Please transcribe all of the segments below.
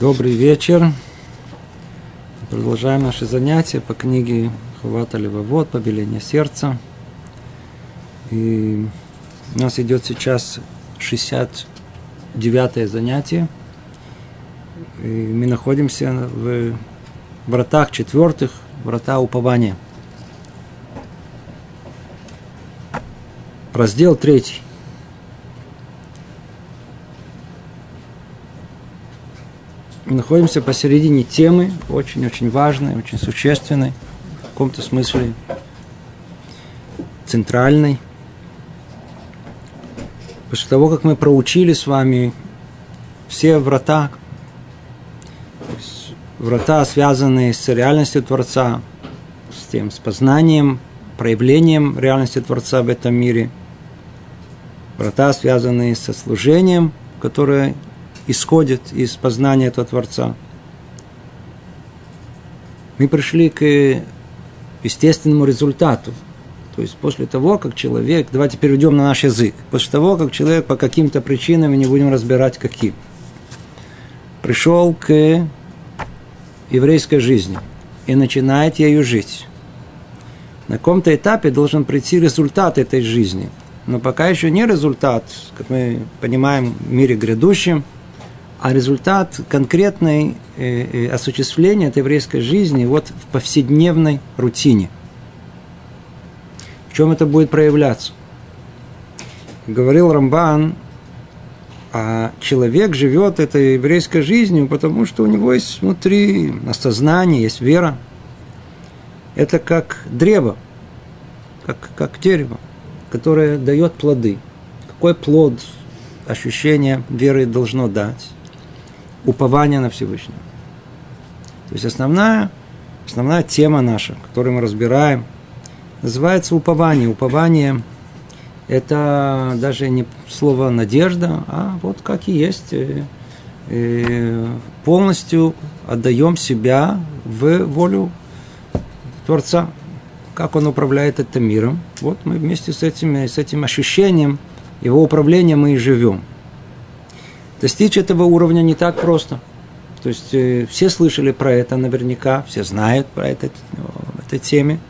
Добрый вечер. Продолжаем наши занятия по книге Хавата Левовод, Побеление сердца. И у нас идет сейчас 69 занятие. И мы находимся в вратах четвертых, врата упования. Раздел третий. Находимся посередине темы, очень-очень важной, очень существенной, в каком-то смысле центральной. После того, как мы проучили с вами все врата, врата, связанные с реальностью Творца, с тем, с познанием, проявлением реальности Творца в этом мире, врата, связанные со служением, которое исходит из познания этого Творца. Мы пришли к естественному результату. То есть после того, как человек, давайте перейдем на наш язык, после того, как человек по каким-то причинам, мы не будем разбирать каким, пришел к еврейской жизни и начинает ею жить. На каком-то этапе должен прийти результат этой жизни. Но пока еще не результат, как мы понимаем, в мире грядущем – а результат конкретной э, э, осуществления этой еврейской жизни вот в повседневной рутине. В чем это будет проявляться? Говорил Рамбан, а человек живет этой еврейской жизнью, потому что у него есть внутри осознание, есть вера. Это как древо, как, как дерево, которое дает плоды. Какой плод ощущение веры должно дать? Упование на Всевышнего. То есть основная, основная тема наша, которую мы разбираем, называется упование. Упование – это даже не слово «надежда», а вот как и есть. Э, э, полностью отдаем себя в волю Творца, как Он управляет этим миром. Вот мы вместе с этим, с этим ощущением Его управления мы и живем – Достичь этого уровня не так просто. То есть э, все слышали про это наверняка, все знают про это, этой теме.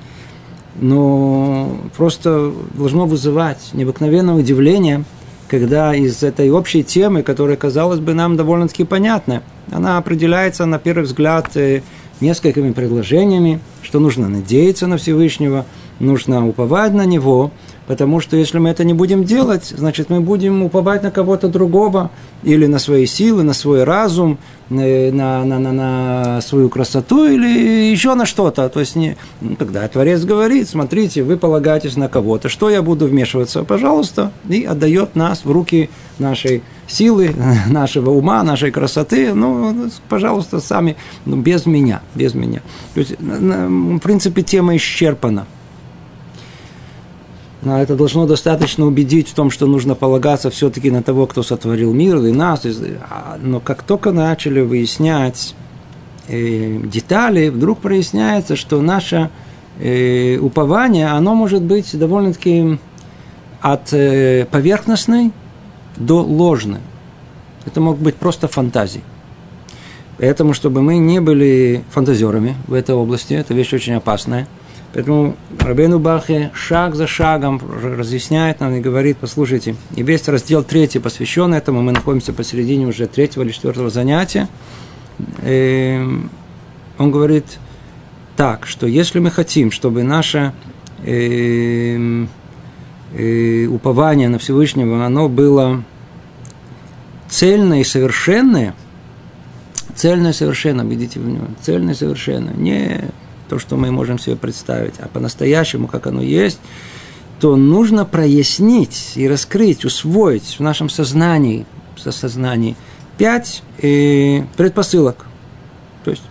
Но просто должно вызывать необыкновенное удивление, когда из этой общей темы, которая, казалось бы, нам довольно-таки понятна, она определяется, на первый взгляд, э, несколькими предложениями, что нужно надеяться на Всевышнего, нужно уповать на Него – Потому что если мы это не будем делать, значит, мы будем уповать на кого-то другого, или на свои силы, на свой разум, э, на, на, на, на свою красоту, или еще на что-то. То есть, не, ну, когда Творец говорит, смотрите, вы полагаетесь на кого-то, что я буду вмешиваться, пожалуйста, и отдает нас в руки нашей силы, нашего ума, нашей красоты, ну, пожалуйста, сами, ну, без меня, без меня. То есть, в принципе, тема исчерпана. Но это должно достаточно убедить в том, что нужно полагаться все-таки на того, кто сотворил мир и нас. А, но как только начали выяснять э, детали, вдруг проясняется, что наше э, упование, оно может быть довольно-таки от э, поверхностной до ложной. Это мог быть просто фантазии. Поэтому, чтобы мы не были фантазерами в этой области, это вещь очень опасная – Поэтому Рабейну Бахе шаг за шагом разъясняет нам и говорит, послушайте, и весь раздел третий посвящен этому, мы находимся посередине уже третьего или четвертого занятия. И эм, он говорит так, что если мы хотим, чтобы наше э, э, упование на Всевышнего, оно было цельное и совершенное, цельное и совершенное, видите в него, цельное и совершенное, не то, что мы можем себе представить, а по-настоящему, как оно есть, то нужно прояснить и раскрыть, усвоить в нашем сознании, в сознании пять э, предпосылок. То есть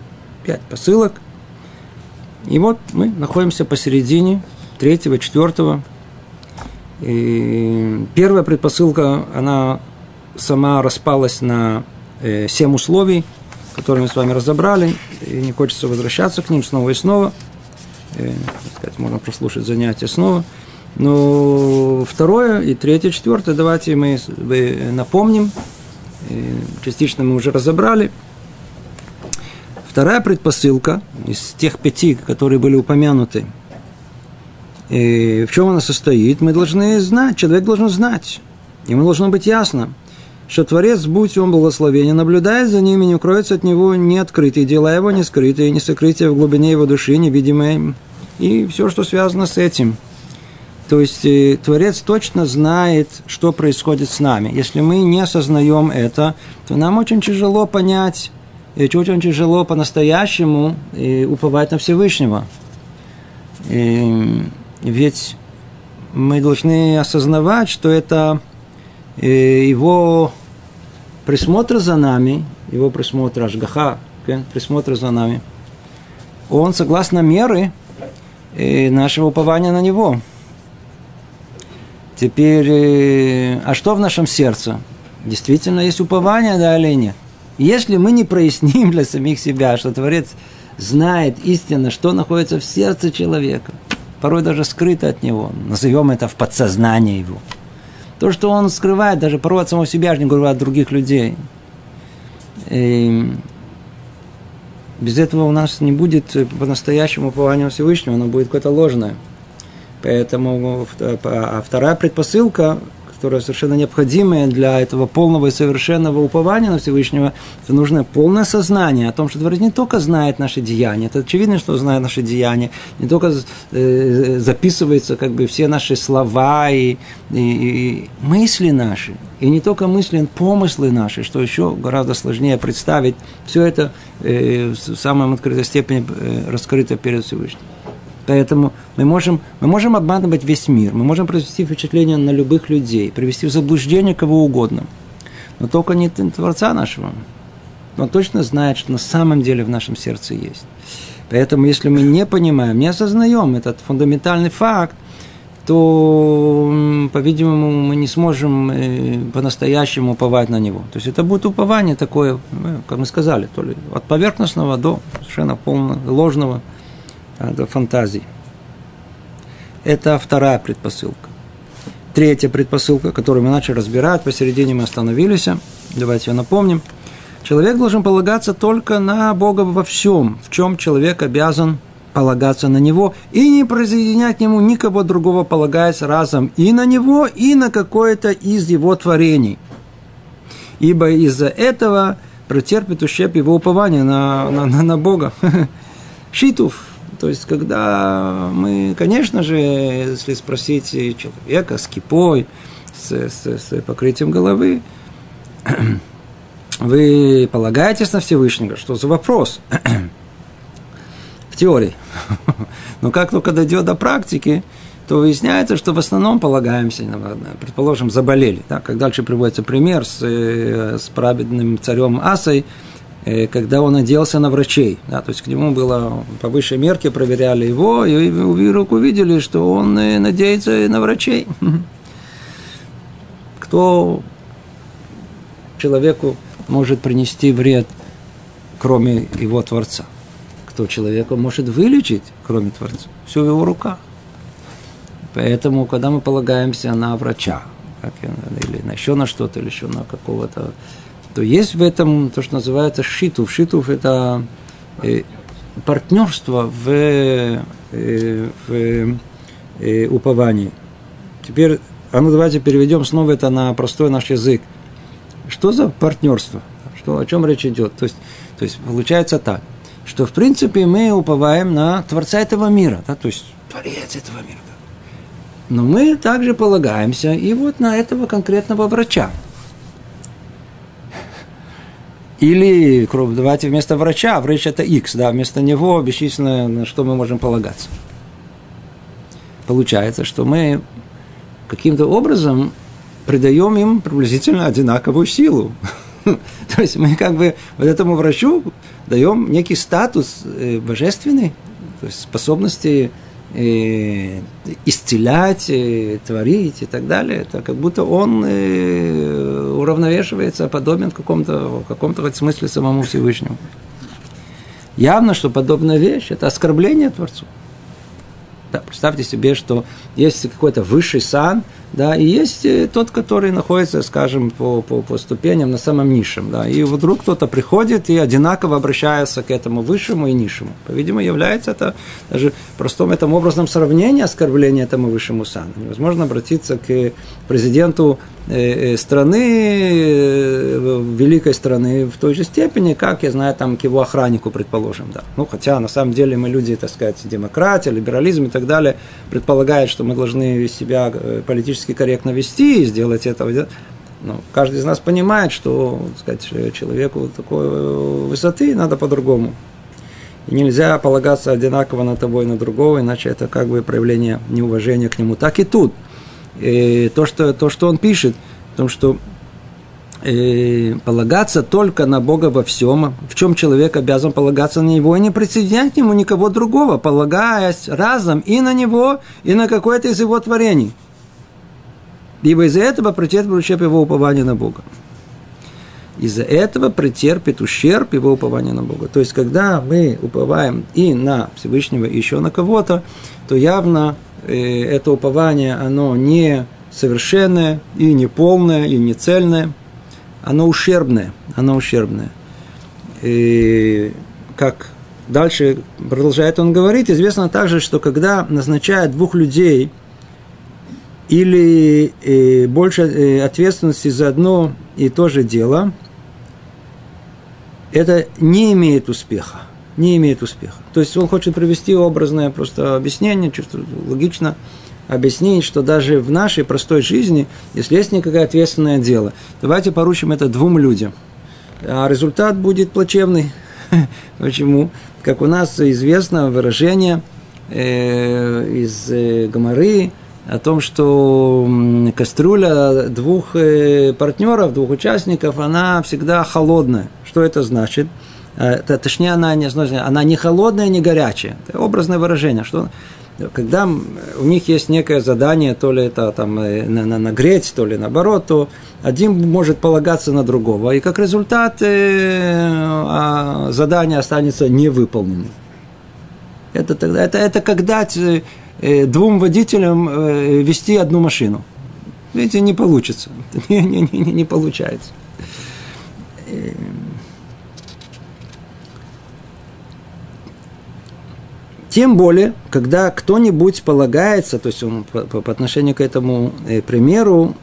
пять посылок. И вот мы находимся посередине третьего, четвертого. И первая предпосылка, она сама распалась на э, семь условий – которые мы с вами разобрали, и не хочется возвращаться к ним снова и снова. И, сказать, можно прослушать занятия снова. Но второе и третье, четвертое, давайте мы напомним. И частично мы уже разобрали. Вторая предпосылка из тех пяти, которые были упомянуты, и в чем она состоит, мы должны знать, человек должен знать. Ему должно быть ясно, что Творец, будь он благословен, наблюдает за ним и не укроется от него не открытые дела его, не скрытые, не сокрытие в глубине его души, невидимое, и все, что связано с этим. То есть э, Творец точно знает, что происходит с нами. Если мы не осознаем это, то нам очень тяжело понять, и очень тяжело по-настоящему э, уповать на Всевышнего. И, ведь мы должны осознавать, что это э, его присмотр за нами, его присмотр Ашгаха, присмотр за нами, он согласно меры э, нашего упования на него. Теперь, а что в нашем сердце? Действительно есть упование, да или нет? Если мы не проясним для самих себя, что Творец знает истинно, что находится в сердце человека, порой даже скрыто от него, назовем это в подсознании его. То, что он скрывает, даже порой от самого себя, не говорю от других людей. И без этого у нас не будет по-настоящему упования Всевышнего, оно будет какое-то ложное. Поэтому а вторая предпосылка которая совершенно необходимая для этого полного и совершенного упования на Всевышнего, это нужно полное сознание о том, что Творец не только знает наши деяния, это очевидно, что знает наши деяния, не только э, записывается как бы все наши слова и, и, и мысли наши, и не только мысли, помыслы наши, что еще гораздо сложнее представить, все это э, в самой открытой степени э, раскрыто перед Всевышним. Поэтому мы можем, мы можем обманывать весь мир, мы можем произвести впечатление на любых людей, привести в заблуждение кого угодно, но только не Творца нашего. Он точно знает, что на самом деле в нашем сердце есть. Поэтому, если мы не понимаем, не осознаем этот фундаментальный факт, то, по-видимому, мы не сможем э, по-настоящему уповать на него. То есть это будет упование такое, э, как мы сказали, то ли от поверхностного до совершенно полного ложного – до фантазий. Это вторая предпосылка. Третья предпосылка, которую мы начали разбирать, посередине мы остановились. Давайте ее напомним. Человек должен полагаться только на Бога во всем, в чем человек обязан полагаться на Него и не присоединять к Нему никого другого, полагаясь разом и на Него, и на какое-то из Его творений. Ибо из-за этого претерпит ущерб его упования на, на, на, на Бога. Шитов, то есть, когда мы, конечно же, если спросить человека с кипой, с, с, с покрытием головы, вы полагаетесь на Всевышнего? Что за вопрос? В теории. Но как только дойдет до практики, то выясняется, что в основном полагаемся, предположим, заболели. Да? Как дальше приводится пример с, э, с праведным царем Асой, Э, когда он оделся на врачей. Да, то есть к нему было по высшей мерке, проверяли его, и вдруг увидели, что он э, надеется на врачей. Кто человеку может принести вред, кроме его Творца? Кто человека может вылечить, кроме Творца? Все в его руках. Поэтому, когда мы полагаемся на врача, или на еще на что-то, или еще на какого-то то есть в этом то, что называется шитув. Шитув – это э, партнерство в, э, в э, уповании. Теперь, а ну давайте переведем снова это на простой наш язык. Что за партнерство? Что, о чем речь идет? То есть, то есть получается так, что в принципе мы уповаем на Творца этого мира, да, то есть Творец этого мира. Да. Но мы также полагаемся и вот на этого конкретного врача. Или, давайте вместо врача, врач это X, да, вместо него бесчисленное, на что мы можем полагаться. Получается, что мы каким-то образом придаем им приблизительно одинаковую силу. То есть мы как бы вот этому врачу даем некий статус э, божественный, то есть способности э, исцелять, э, творить и так далее. Это как будто он э, уравновешивается, подобен в каком-то, в каком-то смысле самому Всевышнему. Явно, что подобная вещь – это оскорбление Творцу. Да, представьте себе, что есть какой-то высший сан, да, и есть э, тот, который находится, скажем, по, по, по ступеням на самом низшем, да, и вдруг кто-то приходит и одинаково обращается к этому высшему и низшему. По-видимому, является это даже простом этом образом сравнения оскорбления этому высшему сану. Невозможно обратиться к президенту э, э, страны, великой страны в той же степени, как, я знаю, там, к его охраннику, предположим, да. Ну, хотя, на самом деле, мы люди, так сказать, демократия, либерализм и так далее, предполагают, что мы должны себя политически политически корректно вести и сделать это. Но каждый из нас понимает, что сказать, человеку такой высоты надо по-другому. И нельзя полагаться одинаково на того и на другого, иначе это как бы проявление неуважения к нему. Так и тут. И то, что, то, что он пишет, о том, что э, полагаться только на Бога во всем, в чем человек обязан полагаться на Него и не присоединять к Нему никого другого, полагаясь разом и на Него, и на какое-то из Его творений – Ибо из-за этого претерпит ущерб его упования на Бога. Из-за этого претерпит ущерб его упования на Бога. То есть, когда мы уповаем и на Всевышнего, и еще на кого-то, то явно э, это упование, оно не совершенное, и не полное, и не цельное, оно ущербное, оно ущербное. И как дальше продолжает он говорить, известно также, что когда назначают двух людей – или э, больше э, ответственности за одно и то же дело, это не имеет успеха. Не имеет успеха. То есть он хочет привести образное просто объяснение, чувство логично объяснить, что даже в нашей простой жизни, если есть некое ответственное дело, давайте поручим это двум людям. А результат будет плачевный. Почему? Как у нас известно выражение э, из э, Гоморы, о том, что кастрюля двух э, партнеров, двух участников, она всегда холодная. Что это значит? Точнее, она не, она не холодная, не горячая. Это образное выражение. Что, когда у них есть некое задание, то ли это там, э, на, на, нагреть, то ли наоборот, то один может полагаться на другого. И как результат э, задание останется невыполненным. Это, тогда, это, это когда Э, двум водителям вести одну машину. Видите, не получится. Не, не, не, не получается. Тем более, когда кто-нибудь полагается, то есть он по, по отношению к этому примеру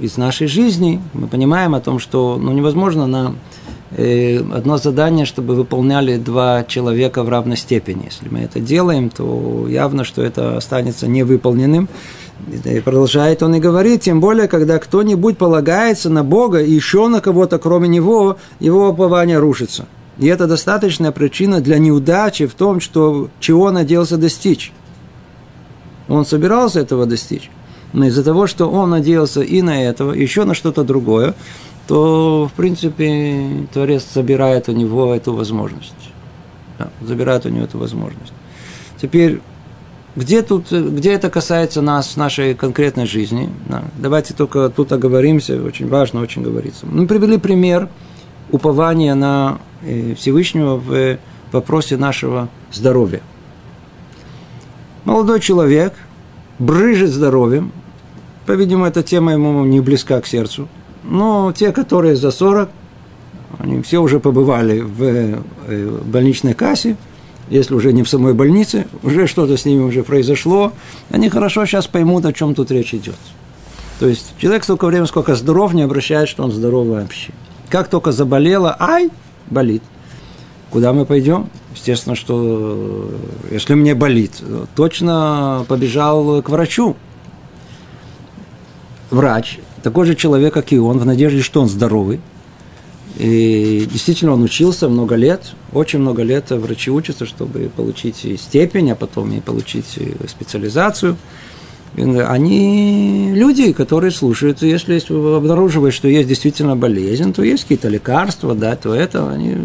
из нашей жизни, мы понимаем о том, что ну, невозможно на одно задание, чтобы выполняли два человека в равной степени. Если мы это делаем, то явно, что это останется невыполненным. И продолжает он и говорит, тем более, когда кто-нибудь полагается на Бога и еще на кого-то, кроме него, его упование рушится. И это достаточная причина для неудачи в том, что чего надеялся достичь. Он собирался этого достичь. Но из-за того, что он надеялся и на этого, еще на что-то другое, то, в принципе, Творец забирает у него эту возможность. Да, забирает у него эту возможность. Теперь, где, тут, где это касается нас, нашей конкретной жизни? Да, давайте только тут оговоримся, очень важно очень говорится. Мы привели пример упования на Всевышнего в вопросе нашего здоровья. Молодой человек брыжет здоровьем, по-видимому, эта тема ему не близка к сердцу – но те, которые за 40, они все уже побывали в э, больничной кассе, если уже не в самой больнице, уже что-то с ними уже произошло, они хорошо сейчас поймут, о чем тут речь идет. То есть человек столько времени, сколько здоров, не обращает, что он здоров вообще. Как только заболело, ай, болит. Куда мы пойдем? Естественно, что э, если мне болит, точно побежал к врачу. Врач такой же человек, как и он, в надежде, что он здоровый. И действительно, он учился много лет, очень много лет врачи учатся, чтобы получить степень, а потом и получить специализацию. Они люди, которые слушают, если обнаруживают, что есть действительно болезнь, то есть какие-то лекарства, да, то это они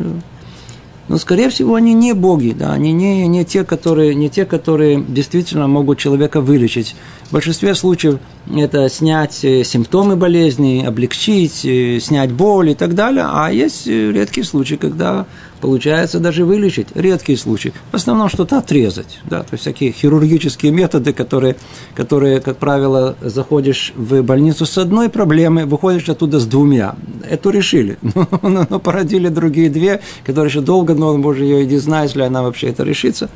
но, скорее всего, они не боги, да, они не, не, те, которые, не те, которые действительно могут человека вылечить. В большинстве случаев это снять э, симптомы болезни, облегчить, э, снять боль и так далее. А есть э, редкие случаи, когда получается даже вылечить. Редкие случаи. В основном что-то отрезать. Да? То есть всякие хирургические методы, которые, которые, как правило, заходишь в больницу с одной проблемой, выходишь оттуда с двумя. Эту решили. Но, но породили другие две, которые еще долго, но он, боже, ее и не знает, если она вообще это решится.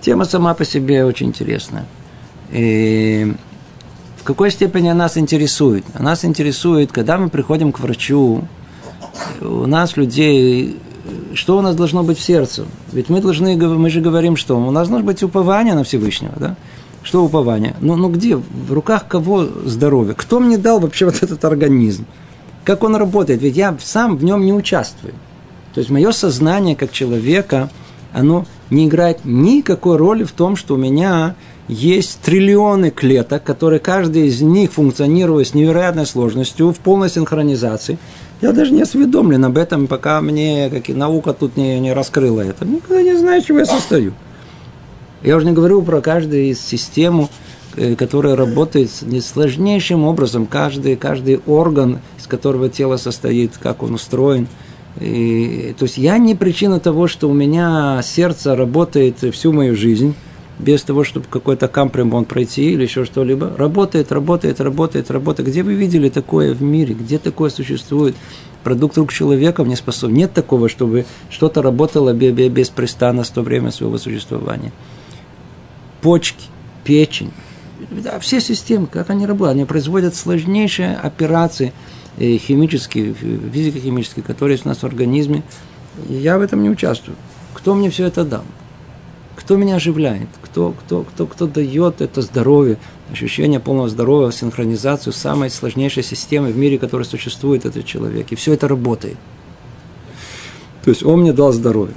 Тема сама по себе очень интересная. И в какой степени нас интересует? Нас интересует, когда мы приходим к врачу, у нас людей, что у нас должно быть в сердце? Ведь мы должны, мы же говорим, что у нас должно быть упование на Всевышнего, да? Что упование? Ну, ну где? В руках кого здоровье? Кто мне дал вообще вот этот организм? Как он работает? Ведь я сам в нем не участвую. То есть мое сознание как человека, оно не играет никакой роли в том, что у меня есть триллионы клеток, которые каждый из них функционирует с невероятной сложностью, в полной синхронизации. Я даже не осведомлен об этом, пока мне как и наука тут не, не раскрыла это. Никогда не знаю, чего я состою. Я уже не говорю про каждую из систему, э, которая работает сложнейшим образом. Каждый, каждый орган, из которого тело состоит, как он устроен. И, то есть я не причина того, что у меня сердце работает всю мою жизнь без того, чтобы какой-то кампремонт пройти или еще что-либо. Работает, работает, работает, работает. Где вы видели такое в мире? Где такое существует? Продукт рук человека не способен. Нет такого, чтобы что-то работало беспрестанно в то время своего существования. Почки, печень, да, все системы, как они работают, они производят сложнейшие операции э, химические, физико-химические, которые есть у нас в организме. Я в этом не участвую. Кто мне все это дал? Кто меня оживляет? Кто, кто, кто, кто дает это здоровье, ощущение полного здоровья, синхронизацию самой сложнейшей системы в мире, которая существует, этот человек. И все это работает. То есть он мне дал здоровье.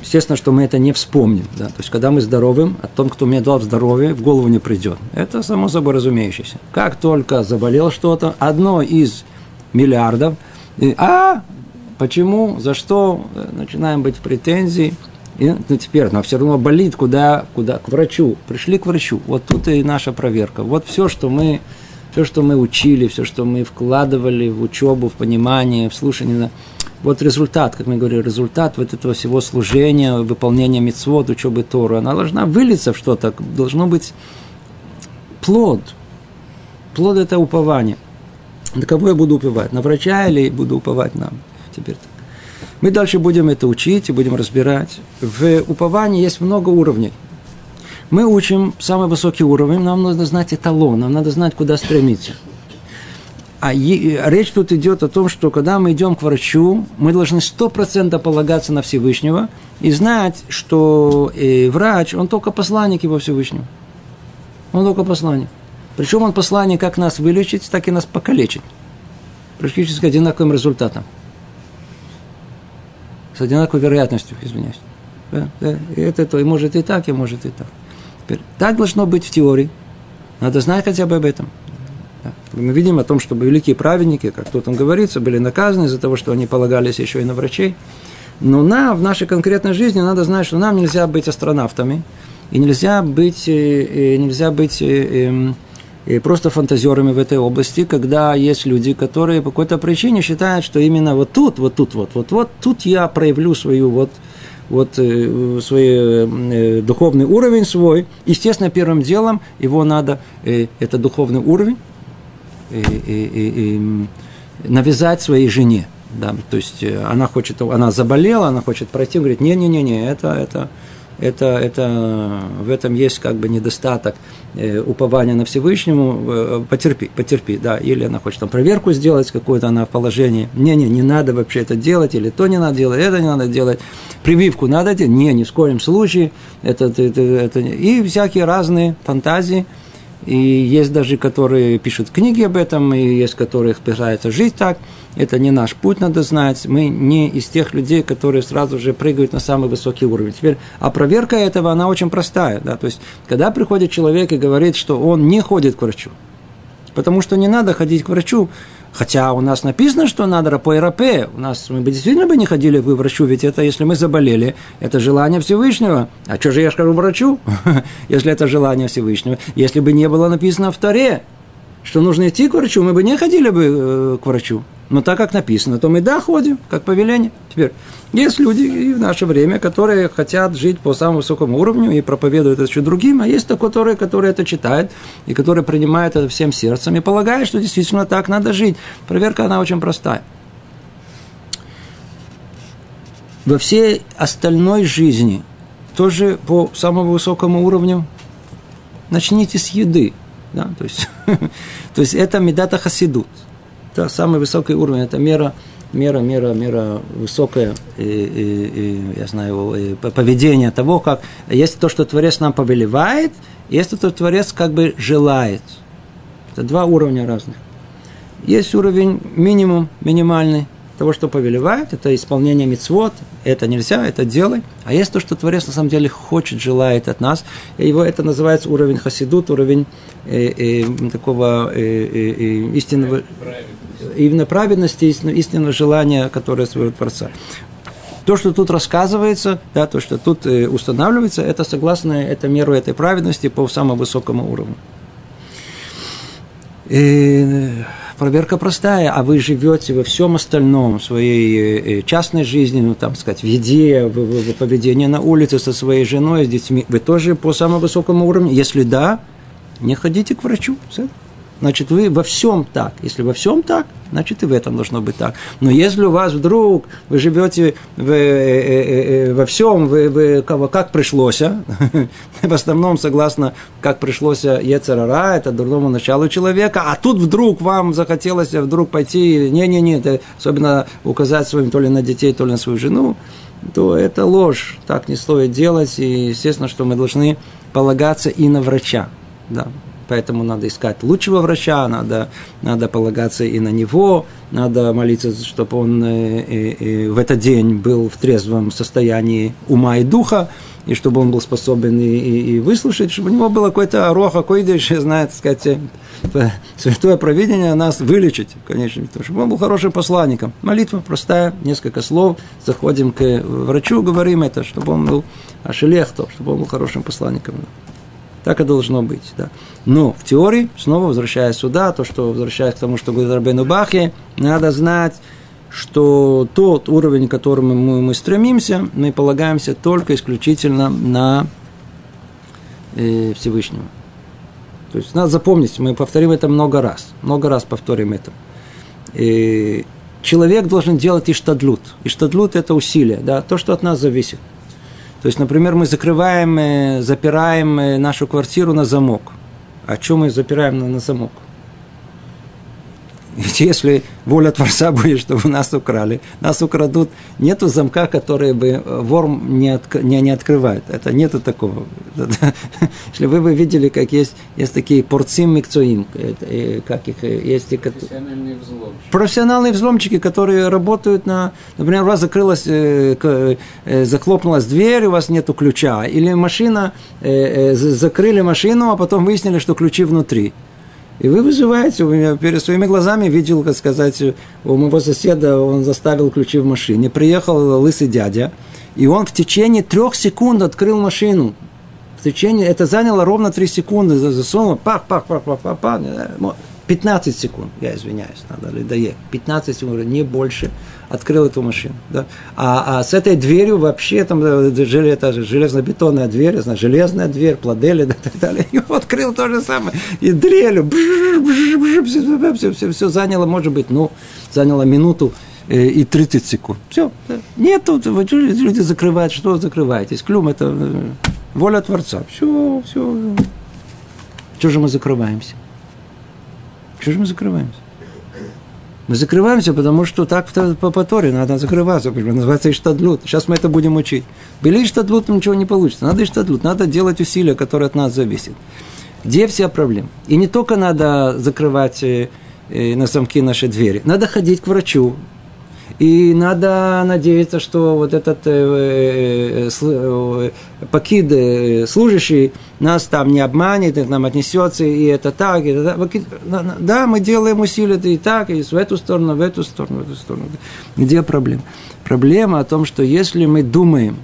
Естественно, что мы это не вспомним. Да? То есть, когда мы здоровым, о том, кто мне дал здоровье, в голову не придет. Это само собой разумеющееся. Как только заболел что-то, одно из миллиардов, и, а почему, за что, э, начинаем быть в претензии – и, ну, теперь, но все равно болит, куда, куда? К врачу. Пришли к врачу. Вот тут и наша проверка. Вот все, что мы, все, что мы учили, все, что мы вкладывали в учебу, в понимание, в слушание. Вот результат, как мы говорили, результат вот этого всего служения, выполнения мецвод, учебы Торы, она должна вылиться в что-то, должно быть плод. Плод – это упование. На кого я буду уповать? На врача или буду уповать нам? Теперь так. Мы дальше будем это учить и будем разбирать. В уповании есть много уровней. Мы учим самый высокий уровень, нам надо знать эталон, нам надо знать, куда стремиться. А речь тут идет о том, что когда мы идем к врачу, мы должны сто процентов полагаться на Всевышнего и знать, что э, врач, он только посланник его Всевышнего. Он только посланник. Причем он посланник как нас вылечить, так и нас покалечить. Практически одинаковым результатом с одинаковой вероятностью, извиняюсь. Да, да, и это то, и может и так, и может и так. Теперь, так должно быть в теории. Надо знать хотя бы об этом. Да. Мы видим о том, что великие праведники, как тут там говорится, были наказаны из-за того, что они полагались еще и на врачей. Но нам, в нашей конкретной жизни, надо знать, что нам нельзя быть астронавтами, и нельзя быть, э, э, нельзя быть э, эм, и просто фантазерами в этой области, когда есть люди, которые по какой-то причине считают, что именно вот тут, вот тут, вот, вот, вот тут я проявлю свою вот вот э, свой э, духовный уровень свой. Естественно, первым делом его надо, э, это духовный уровень, э, э, э, навязать своей жене. Да, то есть она хочет, она заболела, она хочет пройти, он говорит, не-не-не, это, это, это, это, в этом есть как бы недостаток э, упования на Всевышнему, э, потерпи, потерпи, да, или она хочет там проверку сделать какую-то, она в положении, не-не, не надо вообще это делать, или то не надо делать, это не надо делать, прививку надо делать, не, ни в коем случае, это, это, это, это и всякие разные фантазии, и есть даже, которые пишут книги об этом, и есть, которые пытаются жить так – это не наш путь, надо знать. Мы не из тех людей, которые сразу же прыгают на самый высокий уровень. Теперь, а проверка этого, она очень простая. Да? То есть, когда приходит человек и говорит, что он не ходит к врачу, потому что не надо ходить к врачу, Хотя у нас написано, что надо по РП. У нас мы бы действительно бы не ходили к врачу, ведь это, если мы заболели, это желание Всевышнего. А что же я скажу врачу, если это желание Всевышнего? Если бы не было написано в Таре, что нужно идти к врачу, мы бы не ходили бы э, к врачу. Но так как написано, то мы да, ходим, как повеление. Теперь, есть люди и в наше время, которые хотят жить по самому высокому уровню и проповедуют это еще другим, а есть которые, которые это читают и которые принимают это всем сердцем и полагают, что действительно так надо жить. Проверка, она очень простая. Во всей остальной жизни, тоже по самому высокому уровню, начните с еды. Да? То, есть, то есть это медата хасидут – это самый высокий уровень, это мера, мера, мера, мера высокая, и, и, и, я знаю, и поведение того, как есть то, что Творец нам повелевает, есть то, что Творец как бы желает. Это два уровня разных. Есть уровень минимум, минимальный, того, что повелевает, это исполнение мицвод, это нельзя, это делай. А есть то, что Творец на самом деле хочет, желает от нас. Его это называется уровень хасидут, уровень э, э, такого э, э, э истинного, именно праведности, истинного желания, которое своего Творца. То, что тут рассказывается, да, то, что тут э, устанавливается, это согласно это меру этой праведности по самому высокому уровню. И проверка простая, а вы живете во всем остальном, в своей э, частной жизни, ну, там сказать, в еде, в, в, в поведении на улице со своей женой, с детьми, вы тоже по самому высокому уровню? Если да, не ходите к врачу. Все. Значит, вы во всем так. Если во всем так, значит и в этом должно быть так. Но если у вас вдруг вы живете в, э, э, э, во всем, вы, вы как пришлось, а? в основном согласно как пришлось Ецерара, это дурному началу человека, а тут вдруг вам захотелось вдруг пойти, не-не-не, особенно указать своим то ли на детей, то ли на свою жену, то это ложь, так не стоит делать, и естественно, что мы должны полагаться и на врача. Да поэтому надо искать лучшего врача, надо, надо полагаться и на него, надо молиться, чтобы он э, э, э, в этот день был в трезвом состоянии ума и духа, и чтобы он был способен и, и, и выслушать, чтобы у него было какое-то роха, койдыш, знает, так сказать, святое провидение нас вылечить, конечно, чтобы он был хорошим посланником. Молитва простая, несколько слов, заходим к врачу, говорим это, чтобы он был ашелехто, чтобы он был хорошим посланником. Так и должно быть. Да. Но в теории, снова возвращаясь сюда, то, что возвращаясь к тому, что говорит Рабену Бахе, надо знать, что тот уровень, к которому мы, мы стремимся, мы полагаемся только исключительно на э, Всевышнего. То есть надо запомнить, мы повторим это много раз, много раз повторим это. И человек должен делать иштадлут. Иштадлут – это усилие, да, то, что от нас зависит. То есть, например, мы закрываем, э, запираем э, нашу квартиру на замок. А что мы запираем на, на замок? Ведь если воля Творца будет, чтобы нас украли, нас украдут, нету замка, который бы э, вор не, от, не, не открывает. Это нету такого. Если вы бы видели, как есть, есть такие порцим микцоим, э, как их э, есть. Профессиональные взломщики. Профессиональные взломщики, которые работают на, например, у вас закрылась, захлопнулась дверь, у вас нету ключа, или машина, закрыли машину, а потом выяснили, что ключи внутри. И вы вызываете, у меня перед своими глазами видел, как сказать, у моего соседа, он заставил ключи в машине, приехал лысый дядя, и он в течение трех секунд открыл машину. В течение, это заняло ровно три секунды, засунул, пах, пах, пах, пах, пах, пах, 15 секунд, я извиняюсь, надо ли доехать, 15 секунд, не больше, открыл эту машину. Да? А, а с этой дверью вообще, там, это железно-бетонная дверь, знаю, железная дверь, плодели и так далее, и открыл то же самое, и дрелью, все, все, все, все заняло, может быть, ну, заняло минуту, э, и 30 секунд. Все. Нету, люди закрывают. Что закрываетесь? Клюм – это э, воля Творца. Все, все. Что же мы закрываемся? Что же мы закрываемся? Мы закрываемся, потому что так по, по Торе надо закрываться. Называется иштадлут. Сейчас мы это будем учить. Бели иштадлут, ничего не получится. Надо иштадлут. Надо делать усилия, которые от нас зависят. Где вся проблема? И не только надо закрывать э, э, на замки наши двери. Надо ходить к врачу, и надо надеяться, что вот этот э, э, э, э, служащий, нас там не обманет, к нам отнесется, и это так, и это так. Да, мы делаем усилия и так, и в эту сторону, в эту сторону, в эту сторону. Где проблема? Проблема о том, что если мы думаем,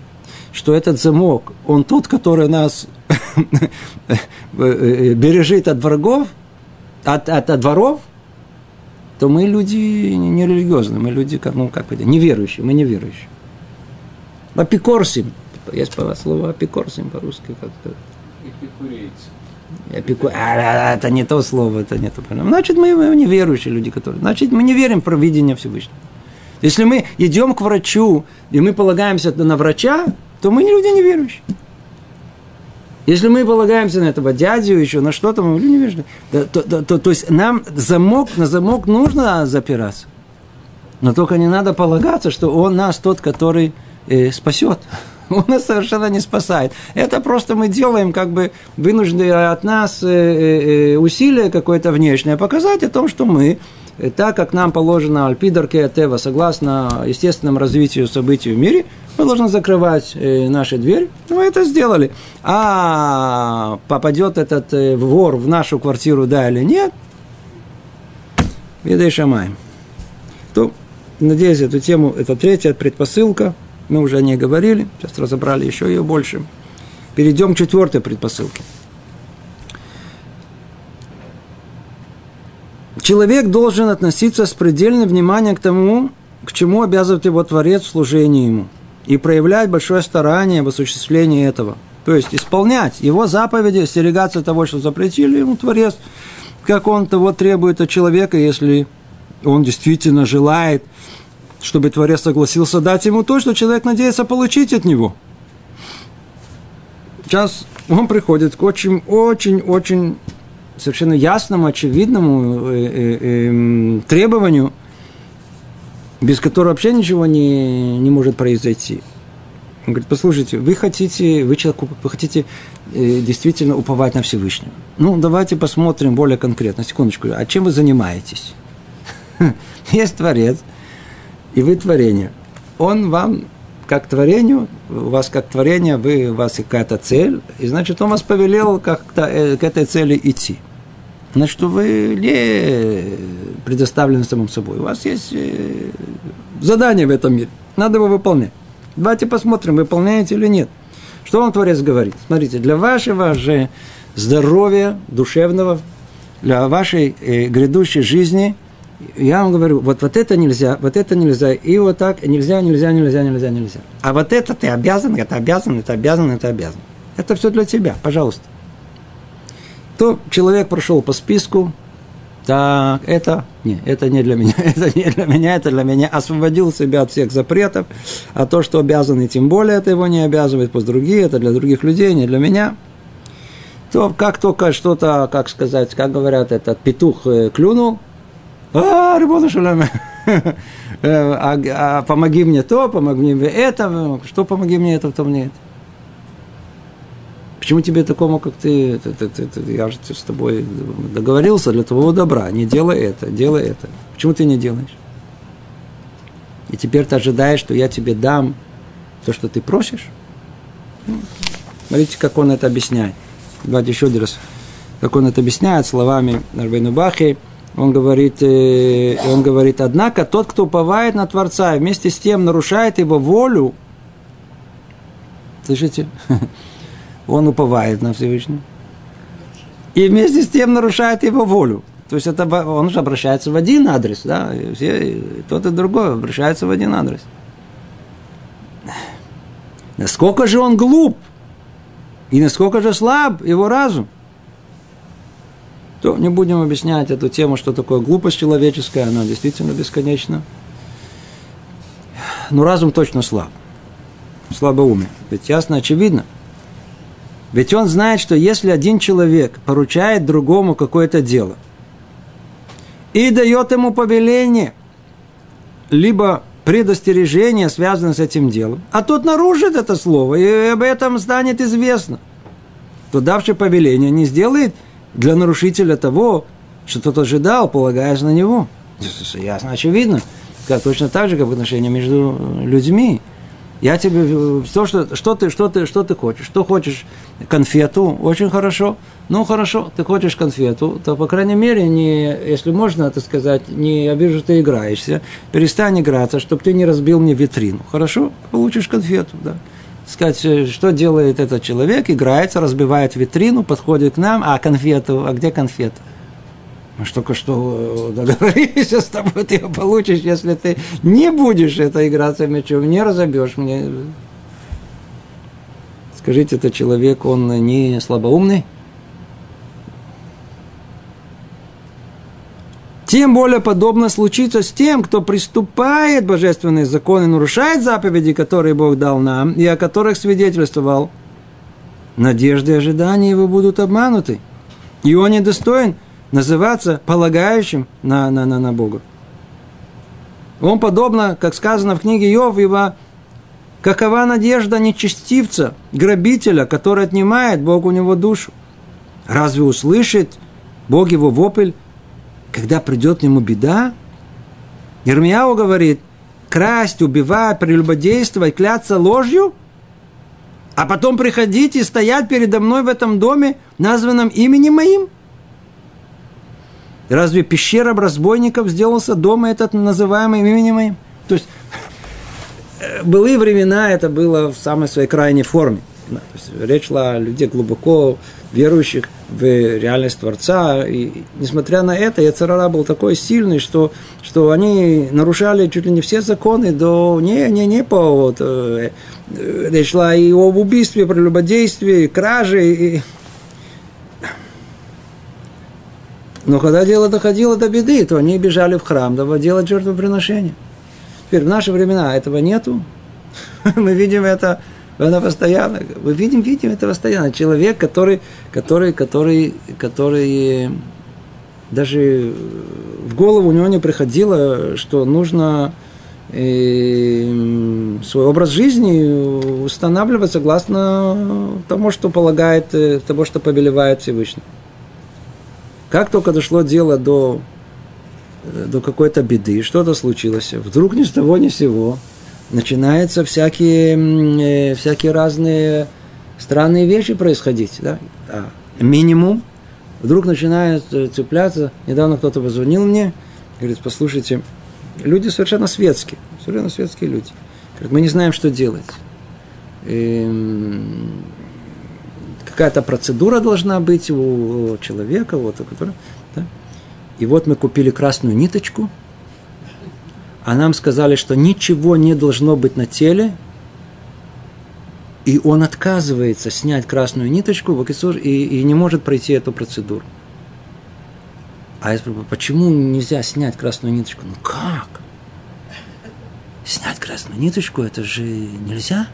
что этот замок, он тот, который нас бережет от врагов, от, от, от дворов, то мы люди нерелигиозные, мы люди, как, ну, как это, неверующие, мы неверующие. Апикорсим. Есть слово апикорсим по-русски. Как-то. Эпикурейцы. Эпику... А, это не то слово, это не то. Значит, мы, мы неверующие люди, которые... Значит, мы не верим в провидение Всевышнего. Если мы идем к врачу, и мы полагаемся на врача, то мы люди неверующие. Если мы полагаемся на этого дядю еще, на что-то, мы люди неверующие. То, то, то, то, то есть нам замок, на замок нужно запираться. Но только не надо полагаться, что он нас тот, который э, спасет. Он нас совершенно не спасает. Это просто мы делаем как бы вынужденные от нас э, э, э, усилия какое-то внешнее показать о том, что мы так как нам положено альпидарке тева, согласно естественному развитию событий в мире, мы должны закрывать наши двери. Мы это сделали. А попадет этот вор в нашу квартиру, да или нет, видай шамаем. То, надеюсь, эту тему, это третья предпосылка – мы уже о ней говорили, сейчас разобрали еще ее больше. Перейдем к четвертой предпосылке. Человек должен относиться с предельным вниманием к тому, к чему обязывает его Творец в служении ему, и проявлять большое старание в осуществлении этого. То есть исполнять его заповеди, остерегаться того, что запретили ему Творец, как он того требует от человека, если он действительно желает чтобы Творец согласился дать ему то, что человек надеется получить от него. Сейчас он приходит к очень-очень-очень совершенно ясному, очевидному э, э, э, требованию, без которого вообще ничего не, не может произойти. Он говорит, послушайте, вы хотите, вы человек, вы хотите э, действительно уповать на Всевышнего. Ну, давайте посмотрим более конкретно. Секундочку, а чем вы занимаетесь? Есть Творец, и вы творение. Он вам как творению, у вас как творение, вы, у вас какая-то цель, и значит, он вас повелел как-то э, к этой цели идти. Значит, вы не предоставлены самому собой. У вас есть э, задание в этом мире. Надо его выполнять. Давайте посмотрим, выполняете или нет. Что вам Творец говорит? Смотрите, для вашего же здоровья душевного, для вашей э, грядущей жизни – я вам говорю, вот, вот это нельзя, вот это нельзя, и вот так нельзя, нельзя, нельзя, нельзя, нельзя. А вот это ты обязан, это обязан, это обязан, это обязан. Это все для тебя, пожалуйста. То человек прошел по списку, так, это, не, это не для меня, это не для меня, это для меня. Освободил себя от всех запретов, а то, что обязан, и тем более это его не обязывает, пусть другие, это для других людей, не для меня. То как только что-то, как сказать, как говорят, этот петух э, клюнул, а, Рибона Шалам, а, а помоги мне то, помоги мне это, что помоги мне это, то мне это. Почему тебе такому, как ты, ты, ты, ты, ты я же с тобой договорился для твоего добра, не делай это, делай это. Почему ты не делаешь? И теперь ты ожидаешь, что я тебе дам то, что ты просишь? Ну, смотрите, как он это объясняет. Давайте еще один раз. Как он это объясняет словами Нарбейну Бахи – он говорит, э, он говорит, однако тот, кто уповает на Творца вместе с тем нарушает его волю, слышите, он уповает на Всевышнего, и вместе с тем нарушает его волю. То есть это, он же обращается в один адрес, да, и все, и тот и другой обращаются в один адрес. Насколько же он глуп, и насколько же слаб его разум – то не будем объяснять эту тему, что такое глупость человеческая, она действительно бесконечна. Но разум точно слаб. Слабоумие. Ведь ясно, очевидно. Ведь он знает, что если один человек поручает другому какое-то дело и дает ему повеление, либо предостережение, связанное с этим делом, а тот нарушит это слово, и об этом станет известно, то давший повеление не сделает – для нарушителя того, что тот ожидал, полагаясь на него. Ясно, очевидно. Как, точно так же, как в отношении между людьми. Я тебе то, что, что ты, что ты, что ты хочешь. Что хочешь конфету, очень хорошо. Ну хорошо, ты хочешь конфету, то по крайней мере, не, если можно это сказать, не обижу, ты играешься, перестань играться, чтобы ты не разбил мне витрину. Хорошо, получишь конфету, да сказать, э, что делает этот человек, играется, разбивает витрину, подходит к нам, а конфету, а где конфета? Мы же только что э, договорились с тобой, ты ее получишь, если ты не будешь это играться мячом, не разобьешь мне. Скажите, это человек, он не слабоумный? Тем более подобно случится с тем, кто приступает божественные законы, нарушает заповеди, которые Бог дал нам, и о которых свидетельствовал. Надежды и ожидания его будут обмануты. И он недостоин называться полагающим на, на, на, на Бога. Он подобно, как сказано в книге Йов, его какова надежда нечестивца, грабителя, который отнимает Бог у него душу. Разве услышит Бог его вопль когда придет к нему беда, Ермияу говорит, красть, убивать, прелюбодействовать, кляться ложью, а потом приходить и стоять передо мной в этом доме, названном именем моим? Разве пещера разбойников сделался дома этот называемый именем моим? То есть, э, былые времена это было в самой своей крайней форме. Речь шла о людях глубоко верующих в реальность Творца. И несмотря на это, Яцерара был такой сильный, что, что они нарушали чуть ли не все законы, до не, не, не по вот, э, речь шла и об убийстве, прелюбодействии, краже. И... Но когда дело доходило до беды, то они бежали в храм, делать жертвоприношение. Теперь в наши времена этого нету. Мы видим это она постоянно, мы видим, видим это постоянно. Человек, который, который, который, который даже в голову у него не приходило, что нужно э, свой образ жизни устанавливать согласно тому, что полагает, э, того, что повелевает Всевышний. Как только дошло дело до, до какой-то беды, что-то случилось, вдруг ни с того ни с сего – начинаются всякие, э, всякие разные странные вещи происходить. Да? А минимум вдруг начинает э, цепляться. Недавно кто-то позвонил мне, говорит, послушайте, люди совершенно светские, совершенно светские люди. Говорит, мы не знаем, что делать. И, какая-то процедура должна быть у человека, вот, у которого, да? и вот мы купили красную ниточку – а нам сказали, что ничего не должно быть на теле, и он отказывается снять красную ниточку и, и не может пройти эту процедуру. А я спрашиваю, почему нельзя снять красную ниточку? Ну как? Снять красную ниточку, это же нельзя.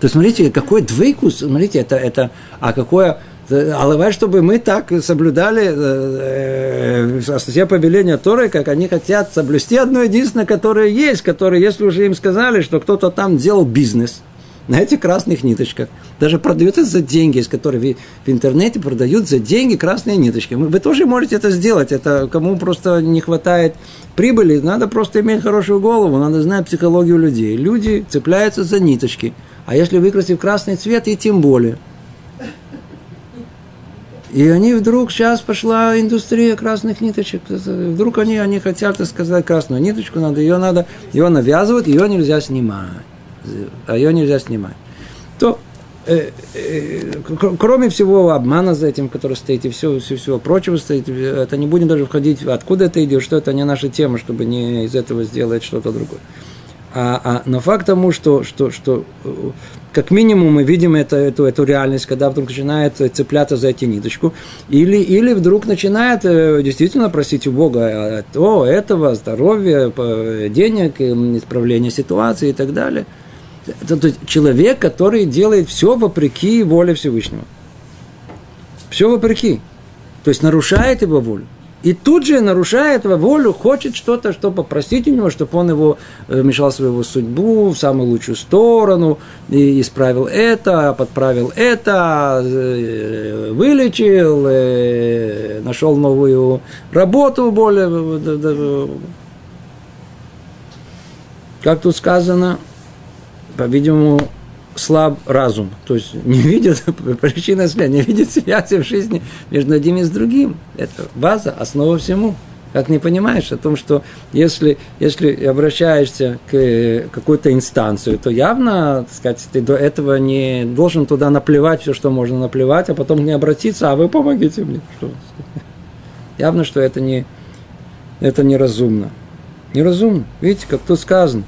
То смотрите, какой двейкус, смотрите, это, это, а какое Алавай, чтобы мы так соблюдали э, э, все повеления Торы, как они хотят соблюсти одно единственное, которое есть, которое, если уже им сказали, что кто-то там делал бизнес на этих красных ниточках, даже продается за деньги, из которых в интернете продают за деньги красные ниточки. Вы тоже можете это сделать. Это кому просто не хватает прибыли, надо просто иметь хорошую голову, надо знать психологию людей. Люди цепляются за ниточки. А если выкрасить в красный цвет, и тем более – и они вдруг, сейчас пошла индустрия красных ниточек. Вдруг они, они хотят так сказать красную ниточку, надо, ее надо, ее навязывают, ее нельзя снимать. А ее нельзя снимать. То, э, э, кроме всего обмана за этим, который стоит, и всего, всего, всего прочего стоит, это не будем даже входить, откуда это идет, что это не наша тема, чтобы не из этого сделать что-то другое. А, а, но факт тому, что, что, что как минимум мы видим это, эту, эту реальность, когда вдруг начинает цепляться за эти ниточку, или, или вдруг начинает э, действительно просить у Бога то, этого, здоровья, денег, исправления ситуации и так далее. Это, то есть человек, который делает все вопреки воле Всевышнего. Все вопреки. То есть нарушает его волю. И тут же, нарушая этого волю, хочет что-то, что попросить у него, чтобы он его э, вмешал в свою судьбу в самую лучшую сторону, и исправил это, подправил это, э, вылечил, э, нашел новую работу более... Как тут сказано, по-видимому, слаб разум, то есть не видит причины следствия, не видит связи в жизни между одним и с другим. Это база, основа всему. Как не понимаешь о том, что если, если обращаешься к какой-то инстанцию, то явно, так сказать, ты до этого не должен туда наплевать все, что можно наплевать, а потом не обратиться, а вы помогите мне. Что? Явно, что это не, это неразумно. Неразумно. Видите, как тут сказано.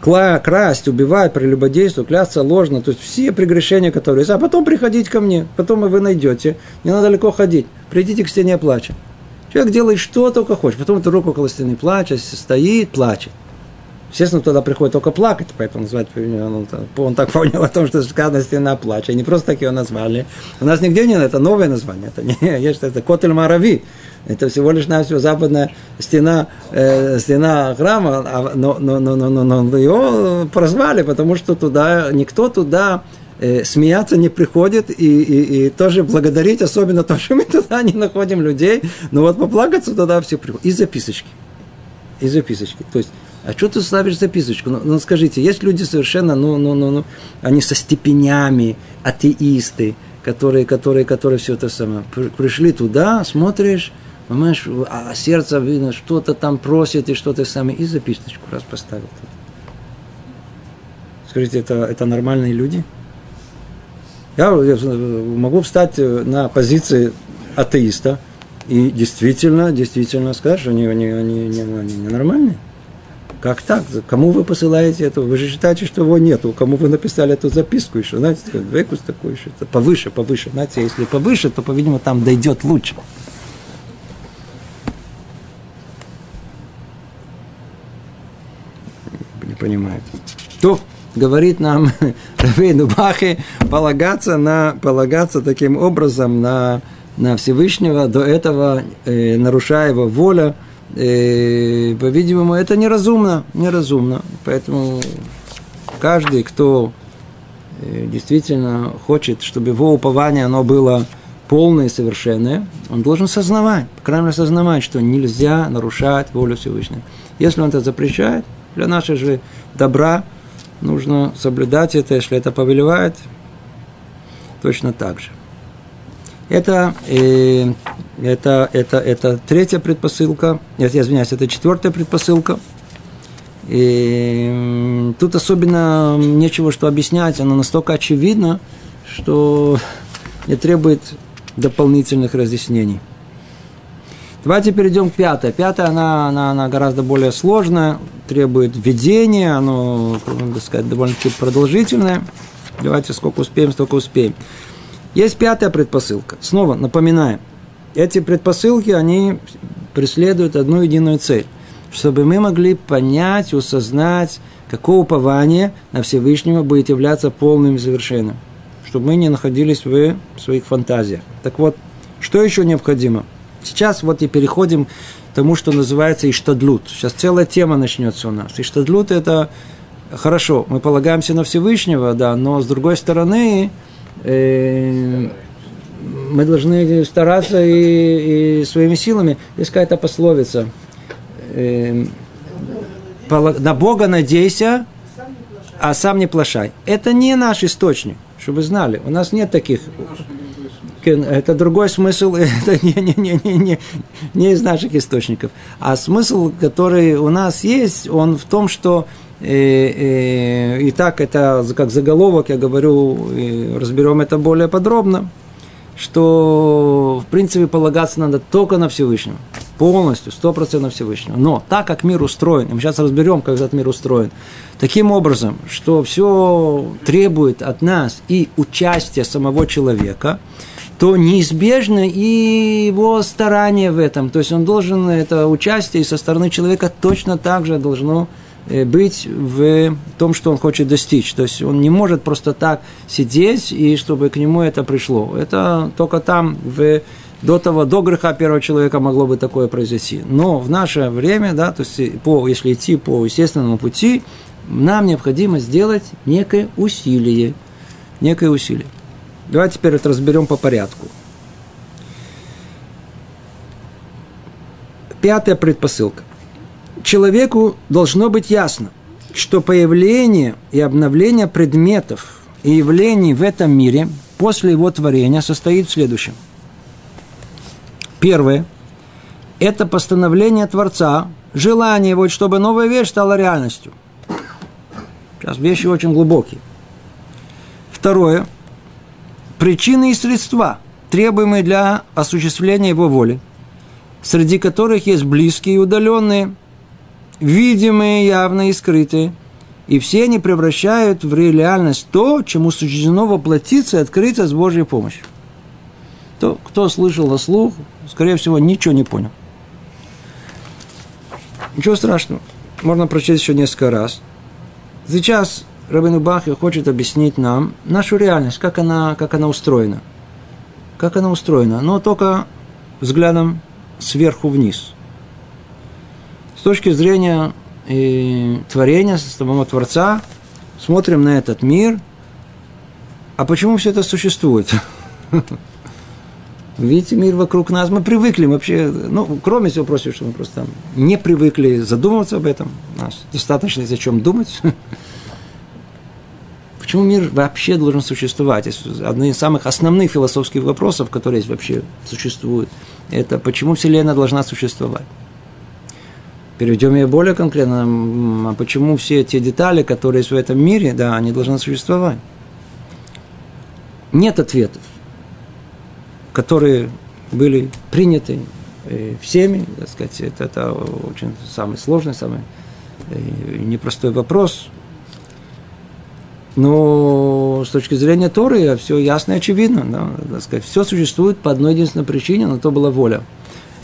Красть, убивать, прелюбодействовать, клясться ложно, то есть все прегрешения, которые есть. А потом приходить ко мне, потом вы найдете. Не надо далеко ходить. Придите к стене плача. Человек делает что только хочет. Потом эту руку около стены плачет, стоит, плачет. Естественно, туда приходит только плакать, поэтому называть он, он так понял о том, что сказано стена плача. Не просто так его назвали. У нас нигде нет, это новое название. Это не есть это Котель Марави. Это всего лишь навсего западная стена, э, стена храма, а, но, но, но, но, но, но его прозвали, потому что туда никто туда э, смеяться не приходит и, и, и тоже благодарить, особенно то, что мы туда не находим людей, но вот поплакаться туда все приходят. И записочки. И записочки. То есть а что ты ставишь записочку? Ну, ну скажите, есть люди совершенно, ну, ну, ну, ну, они со степенями, атеисты, которые, которые, которые все это самое. Пришли туда, смотришь, понимаешь, а сердце видно, что-то там просит и что-то самое, и записочку раз поставил. Скажите, это, это нормальные люди? Я, я могу встать на позиции атеиста и действительно, действительно сказать, что они, они, они, они, они ненормальные. Как так? Кому вы посылаете это? Вы же считаете, что его нету. Кому вы написали эту записку еще? Знаете, векус такой еще. Повыше, повыше. Знаете, если повыше, то, по-видимому, там дойдет лучше. Не понимаете. То говорит нам Равейну Бахе полагаться, на, полагаться таким образом на, на Всевышнего, до этого э, нарушая его воля, э, по-видимому, это неразумно, неразумно. Поэтому каждый, кто э, действительно хочет, чтобы его упование оно было полное и совершенное, он должен сознавать, по крайней мере, сознавать, что нельзя нарушать волю Всевышнего. Если он это запрещает, для нашего же добра нужно соблюдать это, если это повелевает, точно так же. Это, э, это, это, это третья предпосылка, я, я извиняюсь, это четвертая предпосылка. И тут особенно нечего что объяснять, она настолько очевидна, что не требует дополнительных разъяснений. Давайте перейдем к пятой. Пятая, она, она, она гораздо более сложная, требует введения, оно, так сказать, довольно-таки продолжительное. Давайте сколько успеем, столько успеем. Есть пятая предпосылка. Снова напоминаем. Эти предпосылки, они преследуют одну единую цель. Чтобы мы могли понять, осознать, какое упование на Всевышнего будет являться полным и совершенным. Чтобы мы не находились в своих фантазиях. Так вот, что еще необходимо? Сейчас вот и переходим к тому, что называется Иштадлут. Сейчас целая тема начнется у нас. Иштадлут – это хорошо, мы полагаемся на Всевышнего, да, но с другой стороны, мы должны стараться и, и своими силами. Есть какая-то пословица. Э, на Бога надейся, а сам не плашай. Это не наш источник, чтобы вы знали. У нас нет таких. Это другой смысл, это не, не, не, не, не, не из наших источников. А смысл, который у нас есть, он в том, что и, и, и так это как заголовок, я говорю, разберем это более подробно, что в принципе полагаться надо только на Всевышнего, полностью, сто процентов Всевышнего. Но так как мир устроен, и мы сейчас разберем, как этот мир устроен, таким образом, что все требует от нас и участия самого человека, то неизбежно и его старание в этом. То есть он должен, это участие со стороны человека точно так же должно Э, быть в том, что он хочет достичь. То есть он не может просто так сидеть, и чтобы к нему это пришло. Это только там, в, до того, до греха первого человека могло бы такое произойти. Но в наше время, да, то есть по, если идти по естественному пути, нам необходимо сделать некое усилие. Некое усилие. Давайте теперь это разберем по порядку. Пятая предпосылка человеку должно быть ясно, что появление и обновление предметов и явлений в этом мире после его творения состоит в следующем. Первое – это постановление Творца, желание его, чтобы новая вещь стала реальностью. Сейчас вещи очень глубокие. Второе причины и средства, требуемые для осуществления его воли, среди которых есть близкие и удаленные, видимые, явные и скрытые, и все они превращают в реальность то, чему суждено воплотиться и открыться с Божьей помощью. То, кто слышал на слух, скорее всего, ничего не понял. Ничего страшного. Можно прочесть еще несколько раз. Сейчас Рабину Бахи хочет объяснить нам нашу реальность, как она, как она устроена. Как она устроена, но только взглядом сверху вниз. С точки зрения и, э, творения, самого Творца, смотрим на этот мир, а почему все это существует? Видите, мир вокруг нас, мы привыкли вообще, ну, кроме всего прочего, что мы просто не привыкли задумываться об этом, нас достаточно есть о чем думать. Почему мир вообще должен существовать? Один из самых основных философских вопросов, которые есть вообще существуют, это почему Вселенная должна существовать. Переведем ее более конкретно, а почему все те детали, которые есть в этом мире, да, они должны существовать. Нет ответов, которые были приняты э, всеми, так сказать, это, это очень самый сложный, самый э, непростой вопрос, но с точки зрения Торы все ясно и очевидно. Да, так сказать, все существует по одной единственной причине, но то была воля.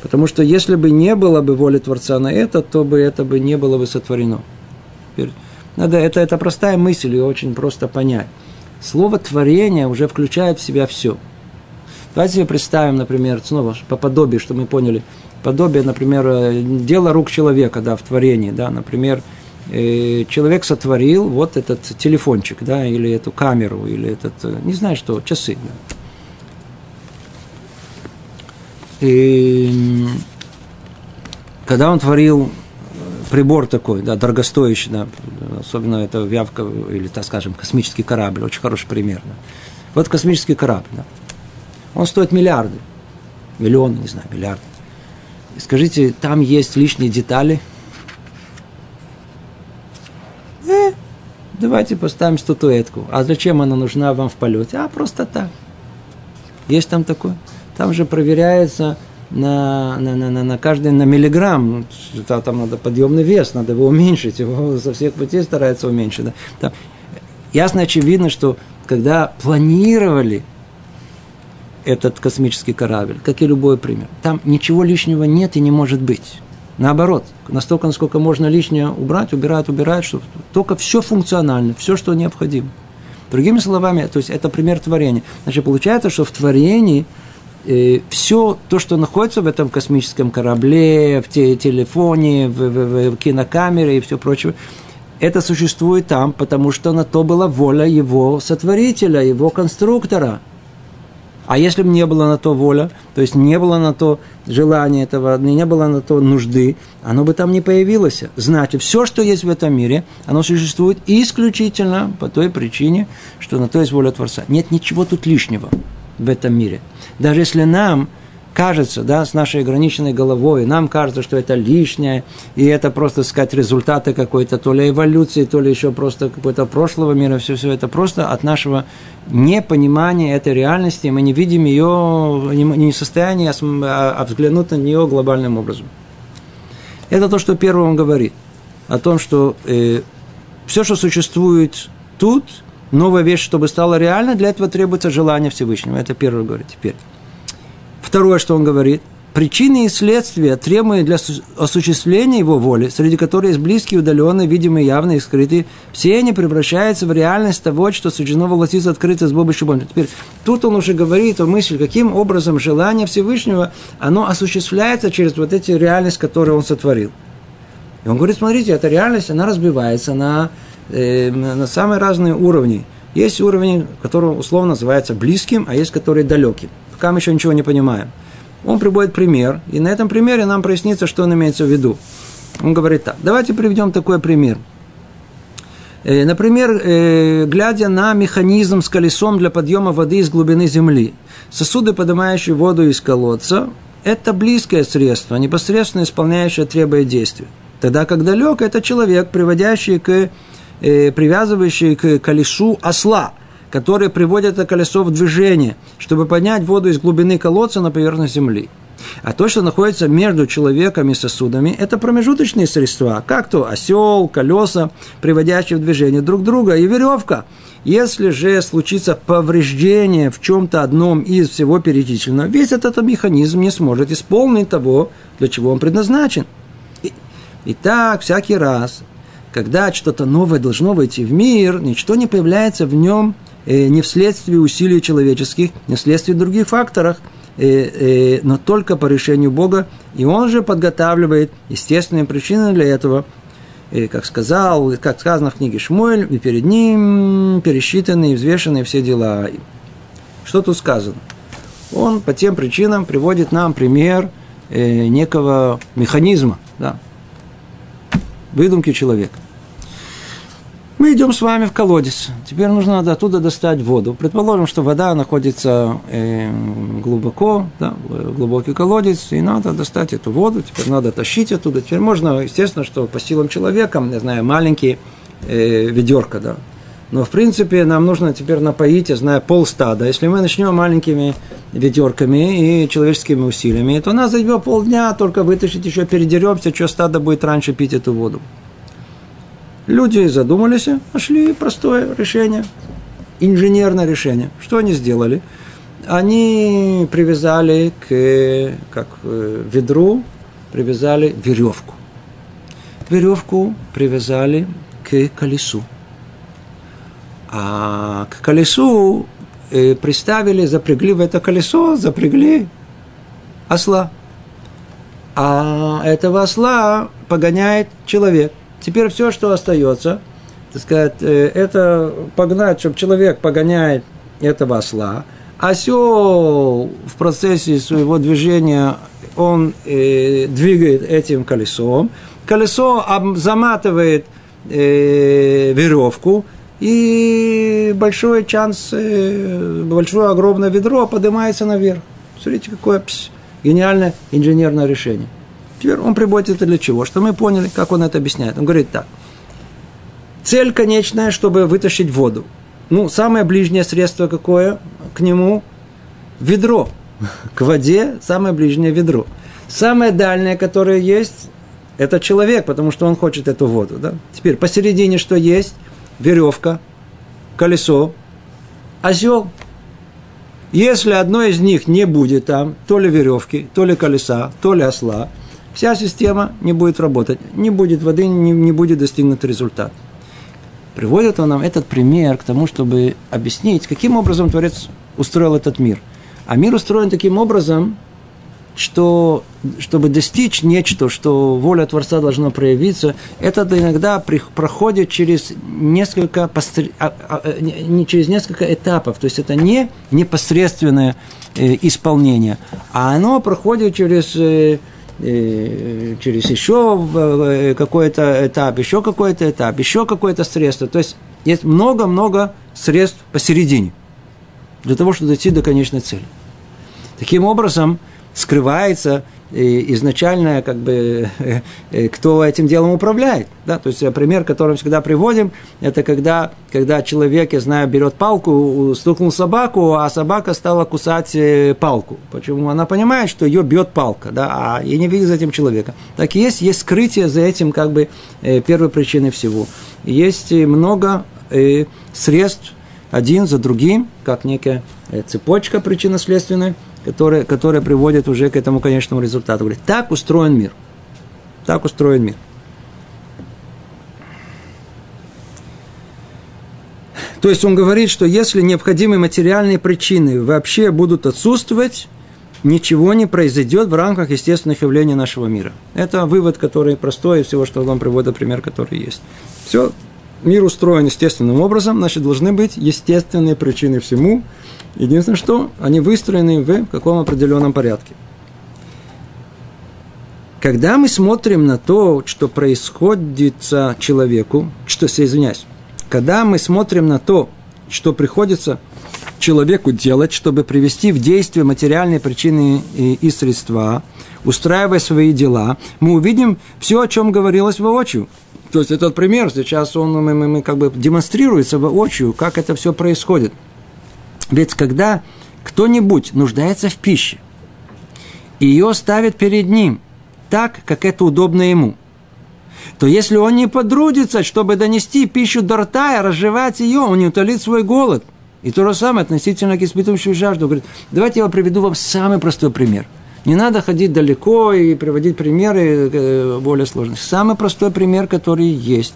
Потому что если бы не было бы воли Творца на это, то бы это бы не было бы сотворено. Надо, это, это простая мысль, ее очень просто понять. Слово творение уже включает в себя все. Давайте себе представим, например, снова по подобию, чтобы мы поняли. Подобие, например, э, дело рук человека да, в творении. Да, например, Э, человек сотворил вот этот телефончик, да, или эту камеру, или этот, э, не знаю что, часы. Да. И когда он творил прибор такой, да, дорогостоящий, да, особенно это вявка, или, так скажем, космический корабль, очень хороший пример. Да. Вот космический корабль, да. он стоит миллиарды, миллионы, не знаю, миллиарды. И скажите, там есть лишние детали – давайте поставим статуэтку. А зачем она нужна вам в полете? А просто так. Есть там такое. Там же проверяется на, на, на, на, на каждый на миллиграмм. Там надо подъемный вес, надо его уменьшить. Его со всех путей стараются уменьшить. Да. Там, ясно, очевидно, что когда планировали этот космический корабль, как и любой пример, там ничего лишнего нет и не может быть. Наоборот, настолько, насколько можно лишнее убрать, убирают, убирают, что только все функционально, все, что необходимо. Другими словами, то есть это пример творения. Значит, получается, что в творении э, все то, что находится в этом космическом корабле, в те, телефоне, в, в, в кинокамере и все прочее, это существует там, потому что на то была воля его сотворителя, его конструктора – а если бы не было на то воля, то есть не было на то желания этого, не было на то нужды, оно бы там не появилось. Значит, все, что есть в этом мире, оно существует исключительно по той причине, что на то есть воля Творца. Нет ничего тут лишнего в этом мире. Даже если нам кажется, да, с нашей ограниченной головой, нам кажется, что это лишнее, и это просто, сказать, результаты какой-то то ли эволюции, то ли еще просто какой-то прошлого мира, все, все это просто от нашего непонимания этой реальности, мы не видим ее, не в состоянии, а, а взглянуть на нее глобальным образом. Это то, что первым он говорит, о том, что э, все, что существует тут, новая вещь, чтобы стала реальной, для этого требуется желание Всевышнего. Это первое говорит теперь. Второе, что он говорит, причины и следствия, требуемые для осуществления его воли, среди которых есть близкие, удаленные, видимые, явные и скрытые, все они превращаются в реальность того, что суждено воплотиться открыто с помощью Бога. Теперь, тут он уже говорит о мысли, каким образом желание Всевышнего, оно осуществляется через вот эти реальность, которую он сотворил. И он говорит, смотрите, эта реальность, она разбивается на, на самые разные уровни. Есть уровень, который условно называется близким, а есть который далеким пока мы еще ничего не понимаем. Он приводит пример, и на этом примере нам прояснится, что он имеется в виду. Он говорит так, давайте приведем такой пример. Э, например, э, глядя на механизм с колесом для подъема воды из глубины земли. Сосуды, поднимающие воду из колодца, это близкое средство, непосредственно исполняющее требует действия. Тогда как далек это человек, приводящий к, э, привязывающий к колесу осла – которые приводят это колесо в движение, чтобы поднять воду из глубины колодца на поверхность земли. А то, что находится между человеком и сосудами, это промежуточные средства, как то осел, колеса, приводящие в движение друг друга, и веревка. Если же случится повреждение в чем-то одном из всего перечисленного, весь этот механизм не сможет исполнить того, для чего он предназначен. И, и так всякий раз, когда что-то новое должно войти в мир, ничто не появляется в нем э, не вследствие усилий человеческих, не вследствие других факторов – Э, э, но только по решению Бога, и Он же подготавливает естественные причины для этого, и, как сказал, как сказано в книге Шмуэль, и перед ним пересчитаны и взвешены все дела. Что тут сказано? Он по тем причинам приводит нам пример э, некого механизма, да, выдумки человека. Мы идем с вами в колодец. Теперь нужно оттуда достать воду. Предположим, что вода находится э, глубоко, да, глубокий колодец, и надо достать эту воду. Теперь надо тащить оттуда. Теперь можно, естественно, что по силам человека, не знаю, маленькие э, ведерко, да. Но, в принципе, нам нужно теперь напоить, я знаю, полстада. Если мы начнем маленькими ведерками и человеческими усилиями, то у нас займет полдня только вытащить, еще передеремся, что стадо будет раньше пить эту воду. Люди задумались, нашли простое решение, инженерное решение. Что они сделали? Они привязали к как, э, ведру, привязали веревку. Веревку привязали к колесу. А к колесу э, приставили, запрягли в это колесо, запрягли осла. А этого осла погоняет человек – Теперь все, что остается, так сказать, э, это погнать, чтобы человек погоняет этого осла. Осел в процессе своего движения он э, двигает этим колесом. Колесо заматывает э, веревку, и большой шанс, э, большое огромное ведро поднимается наверх. Смотрите, какое пс, гениальное инженерное решение. Теперь он приводит это для чего? Что мы поняли, как он это объясняет. Он говорит так. Цель конечная, чтобы вытащить воду. Ну, самое ближнее средство какое к нему? Ведро. К воде самое ближнее ведро. Самое дальнее, которое есть, это человек, потому что он хочет эту воду. Да? Теперь посередине что есть? Веревка, колесо, осел. Если одно из них не будет там, то ли веревки, то ли колеса, то ли осла – вся система не будет работать, не будет воды, не, не будет достигнут результат. Приводит он нам этот пример к тому, чтобы объяснить, каким образом Творец устроил этот мир. А мир устроен таким образом, что чтобы достичь нечто, что воля Творца должна проявиться, это иногда проходит через несколько, постр... а, а, а не через несколько этапов. То есть это не непосредственное э, исполнение, а оно проходит через э, через еще э, какой-то этап, еще какой-то этап, еще какое-то средство. То есть есть много-много средств посередине для того, чтобы дойти до конечной цели. Таким образом, скрывается изначально, как бы, кто этим делом управляет. Да? То есть э, пример, который мы всегда приводим, это когда, когда человек, я знаю, берет палку, стукнул собаку, а собака стала кусать э, палку. Почему? Она понимает, что ее бьет палка, да, а я не видит за этим человека. Так есть, есть скрытие за этим, как бы, э, первой причиной всего. Есть много средств, один за другим, как некая цепочка причинно-следственная, которая, которая приводит уже к этому конечному результату. Говорит, так устроен мир. Так устроен мир. То есть он говорит, что если необходимые материальные причины вообще будут отсутствовать, ничего не произойдет в рамках естественных явлений нашего мира. Это вывод, который простой из всего, что он приводит, пример, который есть. Все, мир устроен естественным образом, значит, должны быть естественные причины всему, Единственное, что они выстроены в каком определенном порядке. Когда мы смотрим на то, что происходит человеку, что, извиняюсь, когда мы смотрим на то, что приходится человеку делать, чтобы привести в действие материальные причины и, и средства, устраивая свои дела, мы увидим все, о чем говорилось воочию. То есть этот пример сейчас он мы, мы, мы как бы демонстрируется воочию, как это все происходит – Ведь когда кто-нибудь нуждается в пище, ее ставит перед ним так, как это удобно ему, то если он не подрудится, чтобы донести пищу до рта и разжевать ее, он не утолит свой голод. И то же самое относительно к испытывающему жажду. Говорит, давайте я приведу вам самый простой пример. Не надо ходить далеко и приводить примеры э, более сложные. Самый простой пример, который есть.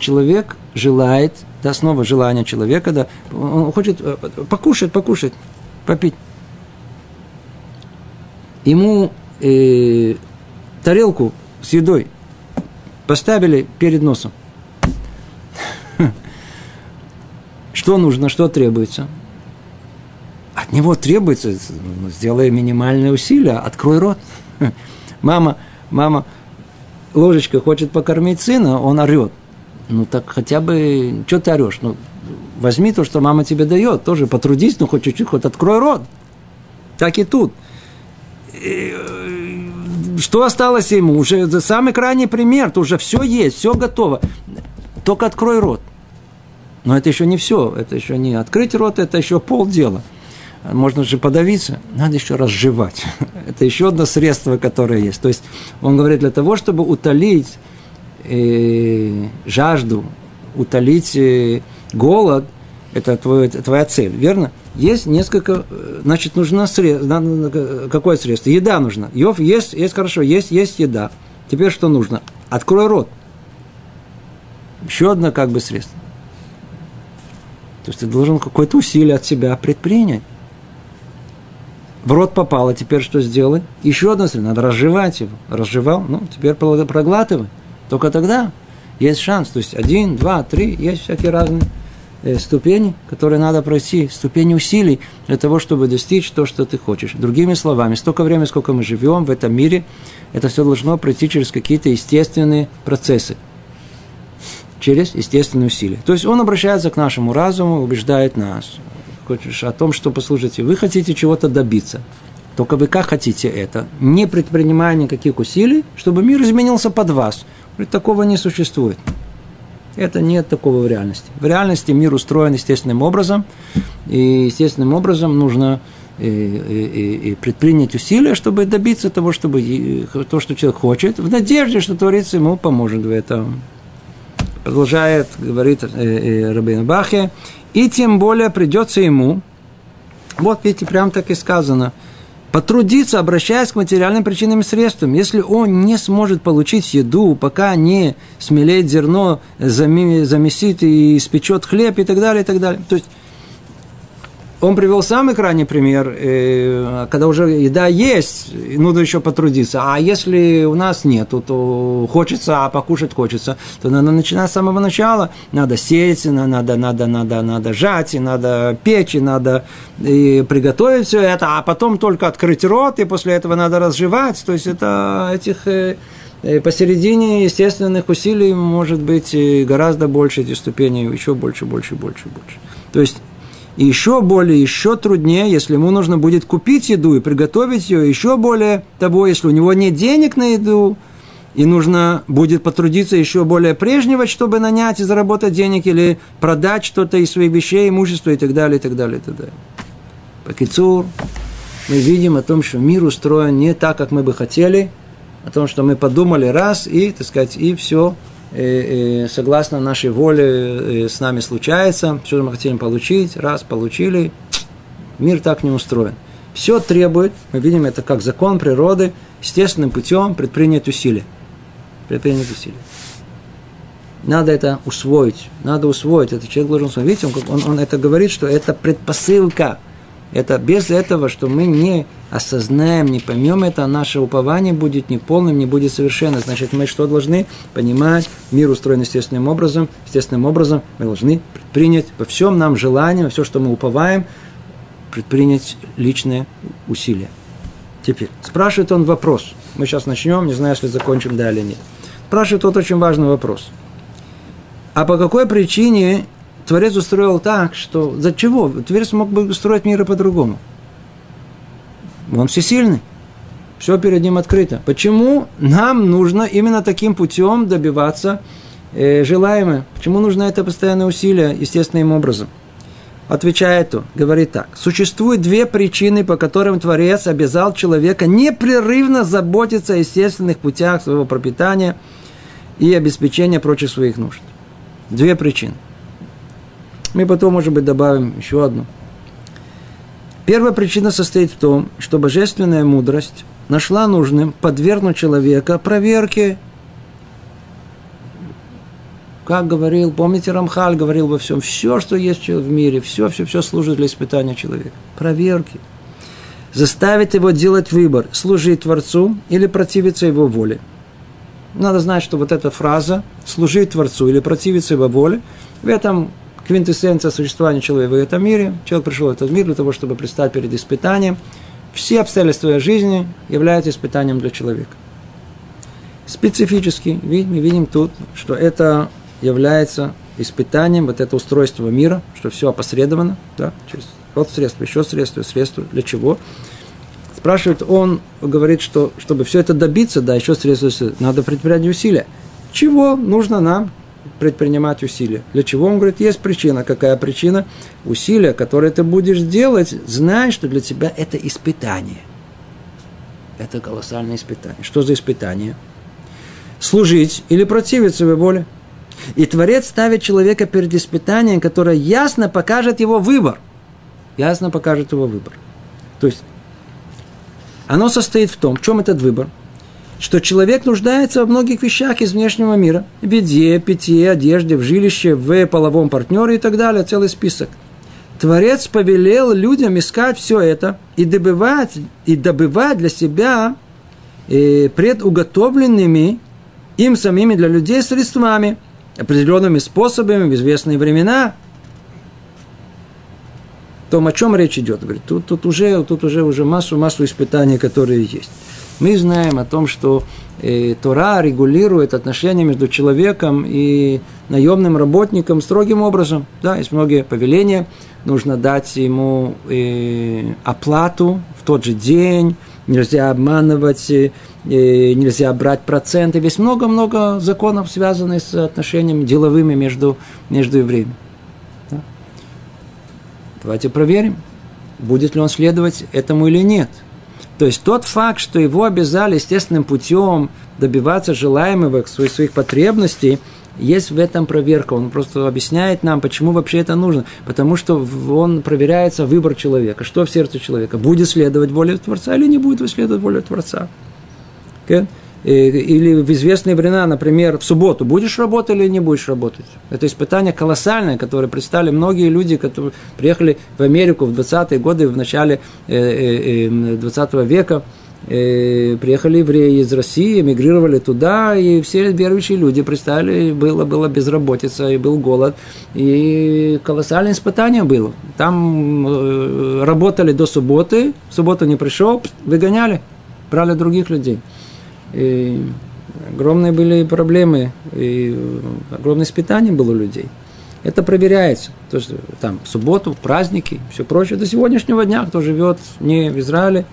Человек желает, да, снова желание человека, да, он хочет э, покушать, покушать, попить. Ему э, тарелку с едой поставили перед носом. Что нужно, что требуется? От него требуется, ну, сделай минимальные усилия, открой рот. Мама, мама, ложечка хочет покормить сына, он орет. Ну так хотя бы, что ты орешь? Ну, возьми то, что мама тебе дает, тоже потрудись, ну хоть чуть-чуть, хоть открой рот. Так и тут. И, э, что осталось ему? Уже самый крайний пример, то уже все есть, все готово. Только открой рот. Но это еще не все, это еще не открыть рот, это еще полдела. Можно же подавиться, надо еще разжевать. это еще одно средство, которое есть. То есть он говорит, для того, чтобы утолить э, жажду, утолить э, голод, это твой, твоя цель, верно? Есть несколько, э, значит, нужно средство, какое средство? Еда нужна. Йов есть, есть хорошо, есть, есть еда. Теперь что нужно? Открой рот. Еще одно как бы средство. То есть ты должен какое-то усилие от себя предпринять. В рот попало, теперь что сделать? Еще одно средство, надо разжевать его. Разжевал, ну, теперь проглатывай. Только тогда есть шанс. То есть один, два, три, есть всякие разные э, ступени, которые надо пройти, ступени усилий для того, чтобы достичь то, что ты хочешь. Другими словами, столько времени, сколько мы живем в этом мире, это все должно пройти через какие-то естественные процессы через естественные усилия. То есть он обращается к нашему разуму, убеждает нас о том, что, послушайте, вы хотите чего-то добиться. Только вы как хотите это? Не предпринимая никаких усилий, чтобы мир изменился под вас. Говорит, такого не существует. Это нет такого в реальности. В реальности мир устроен естественным образом, и естественным образом нужно и, и, и предпринять усилия, чтобы добиться того, чтобы то, что человек хочет, в надежде, что Творец ему поможет в этом. Продолжает, говорит э, э, Рабин Бахе, и тем более придется ему, вот видите, прям так и сказано, потрудиться, обращаясь к материальным причинам и средствам. Если он не сможет получить еду, пока не смелеет зерно, замесит и испечет хлеб и так далее, и так далее. То есть он привел самый крайний пример, э, когда уже еда есть, нужно еще потрудиться. А если у нас нету, то хочется, а покушать хочется, то надо начинать с самого начала. Надо сеять, надо, надо, надо, надо жать, и надо печь, и надо и приготовить все это, а потом только открыть рот, и после этого надо разжевать. То есть это этих э, э, посередине естественных усилий может быть гораздо больше эти ступени, еще больше, больше, больше, больше. То есть и еще более, еще труднее, если ему нужно будет купить еду и приготовить ее, еще более того, если у него нет денег на еду, и нужно будет потрудиться еще более прежнего, чтобы нанять и заработать денег, или продать что-то из своих вещей, имущества и так далее, и так далее, и так далее. По Кицур мы видим о том, что мир устроен не так, как мы бы хотели, о том, что мы подумали раз, и, так сказать, и все – согласно нашей воле с нами случается, что мы хотим получить, раз получили, мир так не устроен. Все требует, мы видим это как закон природы, естественным путем предпринять усилия. Предпринять усилия. Надо это усвоить, надо усвоить, это человек должен усвоить. Видите, он, он, он это говорит, что это предпосылка – это без этого, что мы не осознаем, не поймем это, наше упование будет неполным, не будет совершенно. Значит, мы что должны понимать? Мир устроен естественным образом. Естественным образом мы должны предпринять по всем нам желаниям, все, что мы уповаем, предпринять личные усилия. Теперь, спрашивает он вопрос. Мы сейчас начнем, не знаю, если закончим, да или нет. Спрашивает тот очень важный вопрос. А по какой причине Творец устроил так, что... За чего? Творец мог бы устроить мир по-другому. Он всесильный. Все перед ним открыто. Почему нам нужно именно таким путем добиваться э, желаемое? Почему нужно это постоянное усилие естественным образом? отвечает он, говорит так. Существует две причины, по которым Творец обязал человека непрерывно заботиться о естественных путях своего пропитания и обеспечения прочих своих нужд. Две причины. Мы потом, может быть, добавим еще одну. Первая причина состоит в том, что божественная мудрость нашла нужным подвергнуть человека проверке как говорил, помните, Рамхаль говорил во всем, все, что есть в мире, все, все, все служит для испытания человека. Проверки. Заставить его делать выбор, служить Творцу или противиться его воле. Надо знать, что вот эта фраза «служить Творцу или противиться его воле» в этом квинтэссенция существования человека в этом мире. Человек пришел в этот мир для того, чтобы предстать перед испытанием. Все обстоятельства жизни являются испытанием для человека. Специфически мы видим тут, что это является испытанием, вот это устройство мира, что все опосредовано, да, через вот средство, еще средство, средство, для чего? Спрашивает, он говорит, что чтобы все это добиться, да, еще средства, надо предпринять усилия. Чего нужно нам предпринимать усилия? Для чего? Он говорит, есть причина. Какая причина? Усилия, которые ты будешь делать, знай, что для тебя это испытание. Это колоссальное испытание. Что за испытание? Служить или противиться его воле – и Творец ставит человека перед испытанием, которое ясно покажет его выбор. Ясно покажет его выбор. То есть, оно состоит в том, в чем этот выбор, что человек нуждается во многих вещах из внешнего мира. В еде, питье, одежде, в жилище, в половом партнере и так далее. Целый список. Творец повелел людям искать все это и добывать, и добывать для себя э, предуготовленными им самими для людей средствами – определенными способами в известные времена. То, о чем речь идет, говорит, тут, тут уже, тут уже, уже массу, массу испытаний, которые есть. Мы знаем о том, что э, Тора регулирует отношения между человеком и наемным работником строгим образом. Да, есть многие повеления, нужно дать ему э, оплату в тот же день, нельзя обманывать, э, нельзя брать проценты. Есть много-много законов, связанных с отношениями деловыми между, между евреями. Да? Давайте проверим, будет ли он следовать этому или нет. То есть тот факт, что его обязали естественным путем добиваться желаемого своих, потребностей – есть в этом проверка. Он просто объясняет нам, почему вообще это нужно. Потому что он проверяется выбор человека. Что в сердце человека? Будет следовать воле Творца или не будет следовать воле Творца? Okay? Или в известные времена, например, в субботу будешь работать или не будешь работать. Это испытание колоссальное, которое представили многие люди, которые приехали в Америку в 20-е годы, в начале 20 э, э, века, э, приехали евреи из России, эмигрировали туда, и все верующие люди представили, было, было безработица, и был голод, и колоссальное испытание было. Там работали до субботы, в субботу не пришел, выгоняли, брали других людей. И огромные были проблемы, и огромное испытание было у людей. Это проверяется. То есть там в субботу, праздники, все прочее. До сегодняшнего дня, кто живет не в Израиле,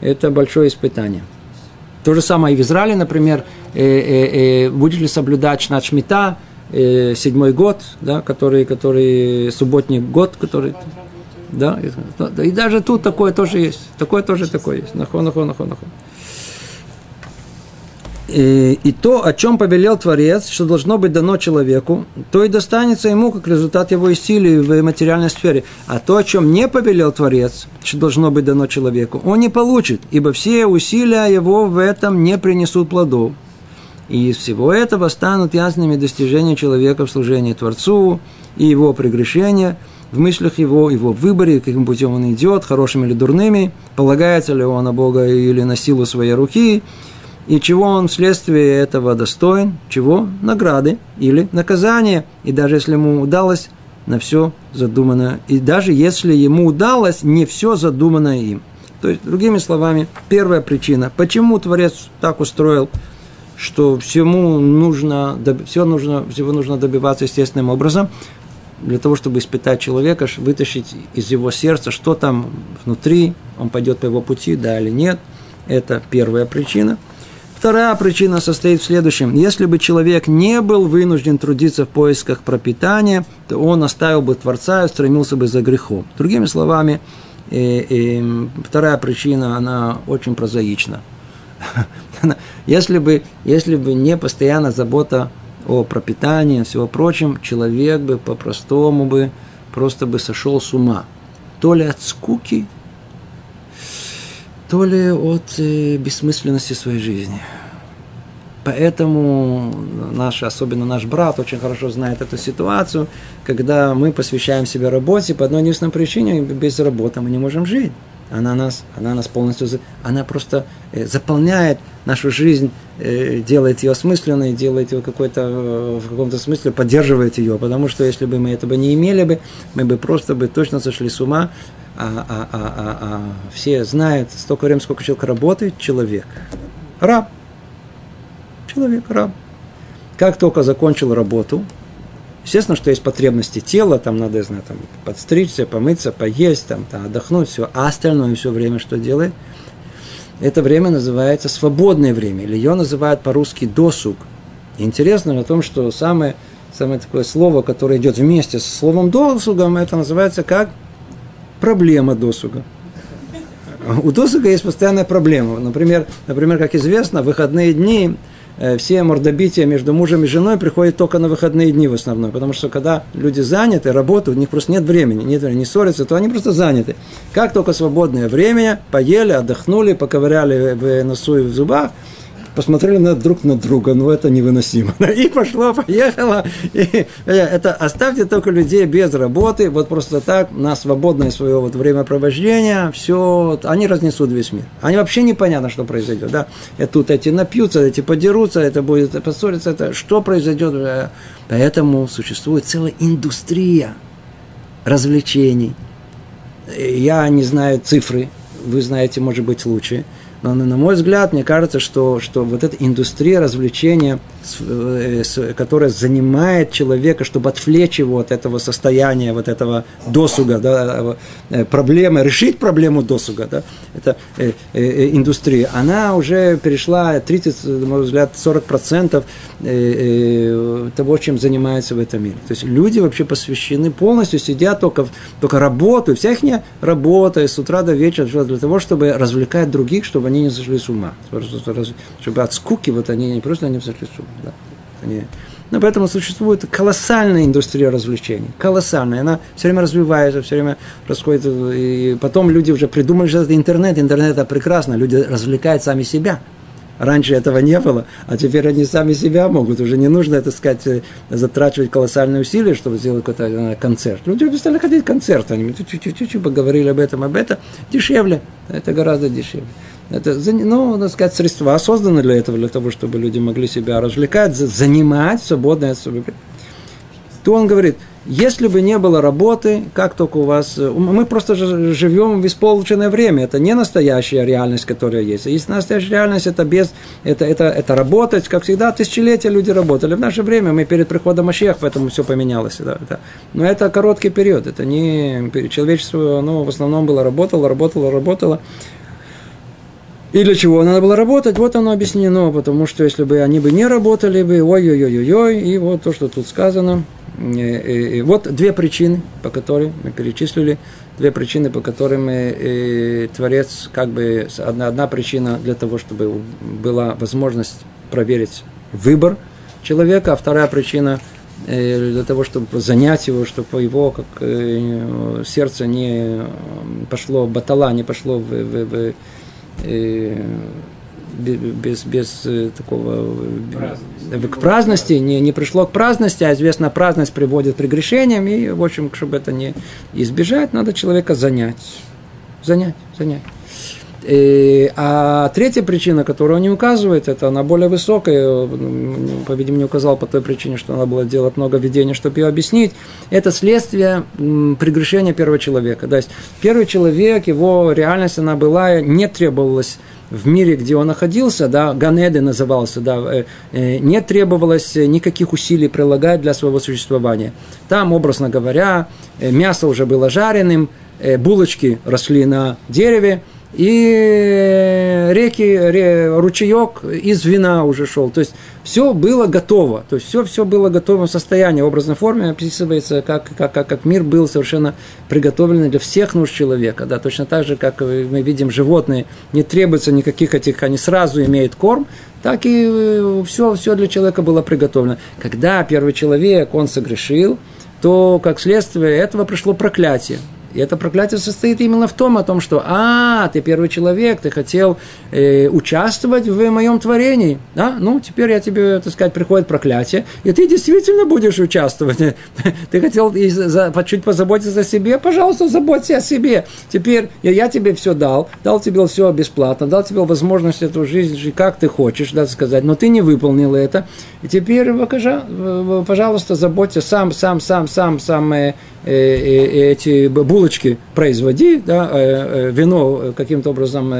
это большое испытание. То же самое и в Израиле, например, э, э, э, будет ли соблюдать Шнат Шмита, э, седьмой год, да, который, который субботний год, который, да, и, и даже тут такое тоже есть, такое тоже такое есть, нахон, нахон, нахон, нахон и, и то, о чем повелел Творец, что должно быть дано человеку, то и достанется ему как результат его усилий в материальной сфере. А то, о чем не повелел Творец, что должно быть дано человеку, он не получит, ибо все усилия его в этом не принесут плодов. И из всего этого станут ясными достижения человека в служении Творцу и его прегрешения, в мыслях его, его выборе, каким путем он идет, хорошими или дурными, полагается ли он на Бога или на силу своей руки, и чего он вследствие этого достоин? Чего? Награды или наказания. И даже если ему удалось на все задумано, и даже если ему удалось не все задуманное им. То есть, другими словами, первая причина, почему Творец так устроил, что всему нужно, все нужно, всего нужно добиваться естественным образом, для того, чтобы испытать человека, вытащить из его сердца, что там внутри, он пойдет по его пути, да или нет. Это первая причина – Вторая причина состоит в следующем. Если бы человек не был вынужден трудиться в поисках пропитания, то он оставил бы Творца и стремился бы за грехом. Другими словами, и, и вторая причина, она очень прозаична. Если бы, если бы не постоянно забота о пропитании и всего прочем, человек бы по-простому бы просто бы сошел с ума. То ли от скуки, то ли от э, бессмысленности своей жизни. Поэтому наш, особенно наш брат очень хорошо знает эту ситуацию, когда мы посвящаем себя работе по одной единственной причине, без работы мы не можем жить. Она нас, она нас полностью, она просто э, заполняет нашу жизнь, э, делает ее осмысленной, делает ее какой-то, в каком-то смысле поддерживает ее. Потому что если бы мы этого не имели бы, мы бы просто бы точно сошли с ума. А, а, а, а, а все знают, столько времени, сколько человек работает, человек. Раб человек раб. Как только закончил работу, естественно, что есть потребности тела, там надо, я знаю, там, подстричься, помыться, поесть, там, там, отдохнуть, все, а остальное все время что делает? Это время называется свободное время, или ее называют по-русски досуг. Интересно в том, что самое, самое такое слово, которое идет вместе с словом досугом, это называется как проблема досуга. У досуга есть постоянная проблема. Например, например, как известно, в выходные дни Э, все мордобития между мужем и женой приходят только на выходные дни в основном, потому что когда люди заняты, работают, у них просто нет времени, нет времени, не ссорятся, то они просто заняты. Как только свободное время, поели, отдохнули, поковыряли в носу и в зубах – посмотрели на, друг на друга, ну это невыносимо. И пошло, поехало. И, э, это оставьте только людей без работы, вот просто так, на свободное свое вот времяпровождение, все, они разнесут весь мир. Они вообще непонятно, что произойдет. Да? И тут эти напьются, эти подерутся, это будет поссориться, это что произойдет. Э, поэтому существует целая индустрия развлечений. Я не знаю цифры, вы знаете, может быть, лучше – но, на мой взгляд, мне кажется, что, что вот эта индустрия развлечения, которая занимает человека, чтобы отвлечь его от этого состояния, вот этого досуга, да, э, проблемы, решить проблему досуга, да, это э, э, индустрия, она уже перешла 30, на мой взгляд, 40 процентов э, того, чем занимаются в этом мире. То есть люди вообще посвящены полностью, сидят только, только работают, вся их работа с утра до вечера для того, чтобы развлекать других, чтобы они не сошли с ума. Чтобы от скуки вот они не просто не сошли с ума. Да. Они, но поэтому существует колоссальная индустрия развлечений. Колоссальная. Она все время развивается, все время происходит. И потом люди уже придумали, что это интернет. Интернет это прекрасно. Люди развлекают сами себя. Раньше этого не было, а теперь они сами себя могут. Уже не нужно, это сказать, э, затрачивать колоссальные усилия, чтобы сделать какой-то э, концерт. Люди перестали ходить в концерт. Они чуть-чуть поговорили об этом, об этом. Дешевле. Это гораздо дешевле. Это, ну, надо сказать, средства созданы для этого, для того, чтобы люди могли себя развлекать, занимать свободное время. То он говорит, если бы не было работы, как только у вас... Э, мы просто живем в исполненное время. Это не настоящая реальность, которая есть. Есть настоящая реальность, это без... Это, это, это работать. Как всегда, тысячелетия люди работали. В наше время мы перед приходом Машех, поэтому все поменялось. Да, это, но это короткий период. Это не... Человечество, оно в основном было работало, работало, работало. И для чего надо было работать, вот оно объяснено, потому что если бы они бы не работали бы, ой-ой-ой-ой, и вот то, что тут сказано. И, и, и вот две причины, по которым мы перечислили, две причины, по которым и, и Творец, как бы, одна, одна причина для того, чтобы была возможность проверить выбор человека, а вторая причина для того, чтобы занять его, чтобы его как э, сердце не пошло, батала не пошло в, в, в без, без э, такого праздности. к праздности, не, не пришло к праздности, а известно, праздность приводит к прегрешениям, и, в общем, чтобы это не избежать, надо человека занять. Занять, занять. И, а третья причина, которую он не указывает, это она более высокая, по-видимому, не указал по той причине, что надо было делать много видений, чтобы ее объяснить. Это следствие прегрешения первого человека. То есть первый человек, его реальность, она была, не требовалась в мире, где он находился, да, Ганеды назывался, да, э, э, не требовалось никаких усилий прилагать для своего существования. Там, образно говоря, э, мясо уже было жареным, булочки росли на дереве, и реки, ручеек из вина уже шел. То есть все было готово. То есть все, все было готово в состоянии. В образной форме описывается, как, как, как, как мир был совершенно приготовлен для всех нужд человека. Да, точно так же, как мы видим, животные не требуется никаких этих, они сразу имеют корм, так и все, все для человека было приготовлено. Когда первый человек, он согрешил, то, как следствие этого пришло проклятие. И это проклятие состоит именно в том, о том, что, а, ты первый человек, ты хотел э, участвовать в моем творении, да, ну, теперь я тебе, так сказать, приходит проклятие, и ты действительно будешь участвовать. Ты хотел чуть позаботиться о себе, пожалуйста, заботься о себе. Теперь я, тебе все дал, дал тебе все бесплатно, дал тебе возможность эту жизнь жить, как ты хочешь, да, сказать, но ты не выполнил это. И теперь, пожалуйста, заботься сам, сам, сам, сам, сам, э, эти булочки производи, да, э, вино каким-то образом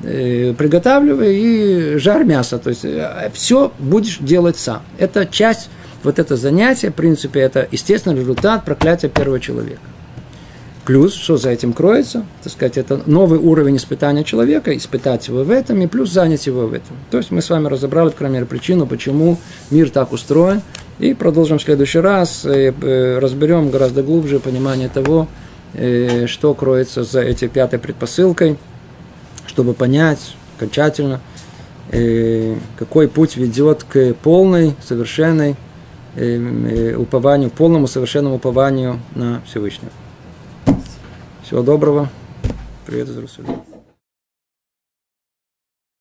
приготавливай и жар мясо. То есть все будешь делать сам. Это часть, вот это занятие, в принципе, это естественный результат проклятия первого человека. Плюс, что за этим кроется, так сказать, это новый уровень испытания человека, испытать его в этом, и плюс занять его в этом. То есть мы с вами разобрали, по крайней причину, почему мир так устроен, и продолжим в следующий раз, и э, разберем гораздо глубже понимание того, э, что кроется за этой пятой предпосылкой, чтобы понять окончательно, э, какой путь ведет к полной, совершенной упованию, полному совершенному упованию на Всевышнего. Всего доброго. Привет из Иерусалима.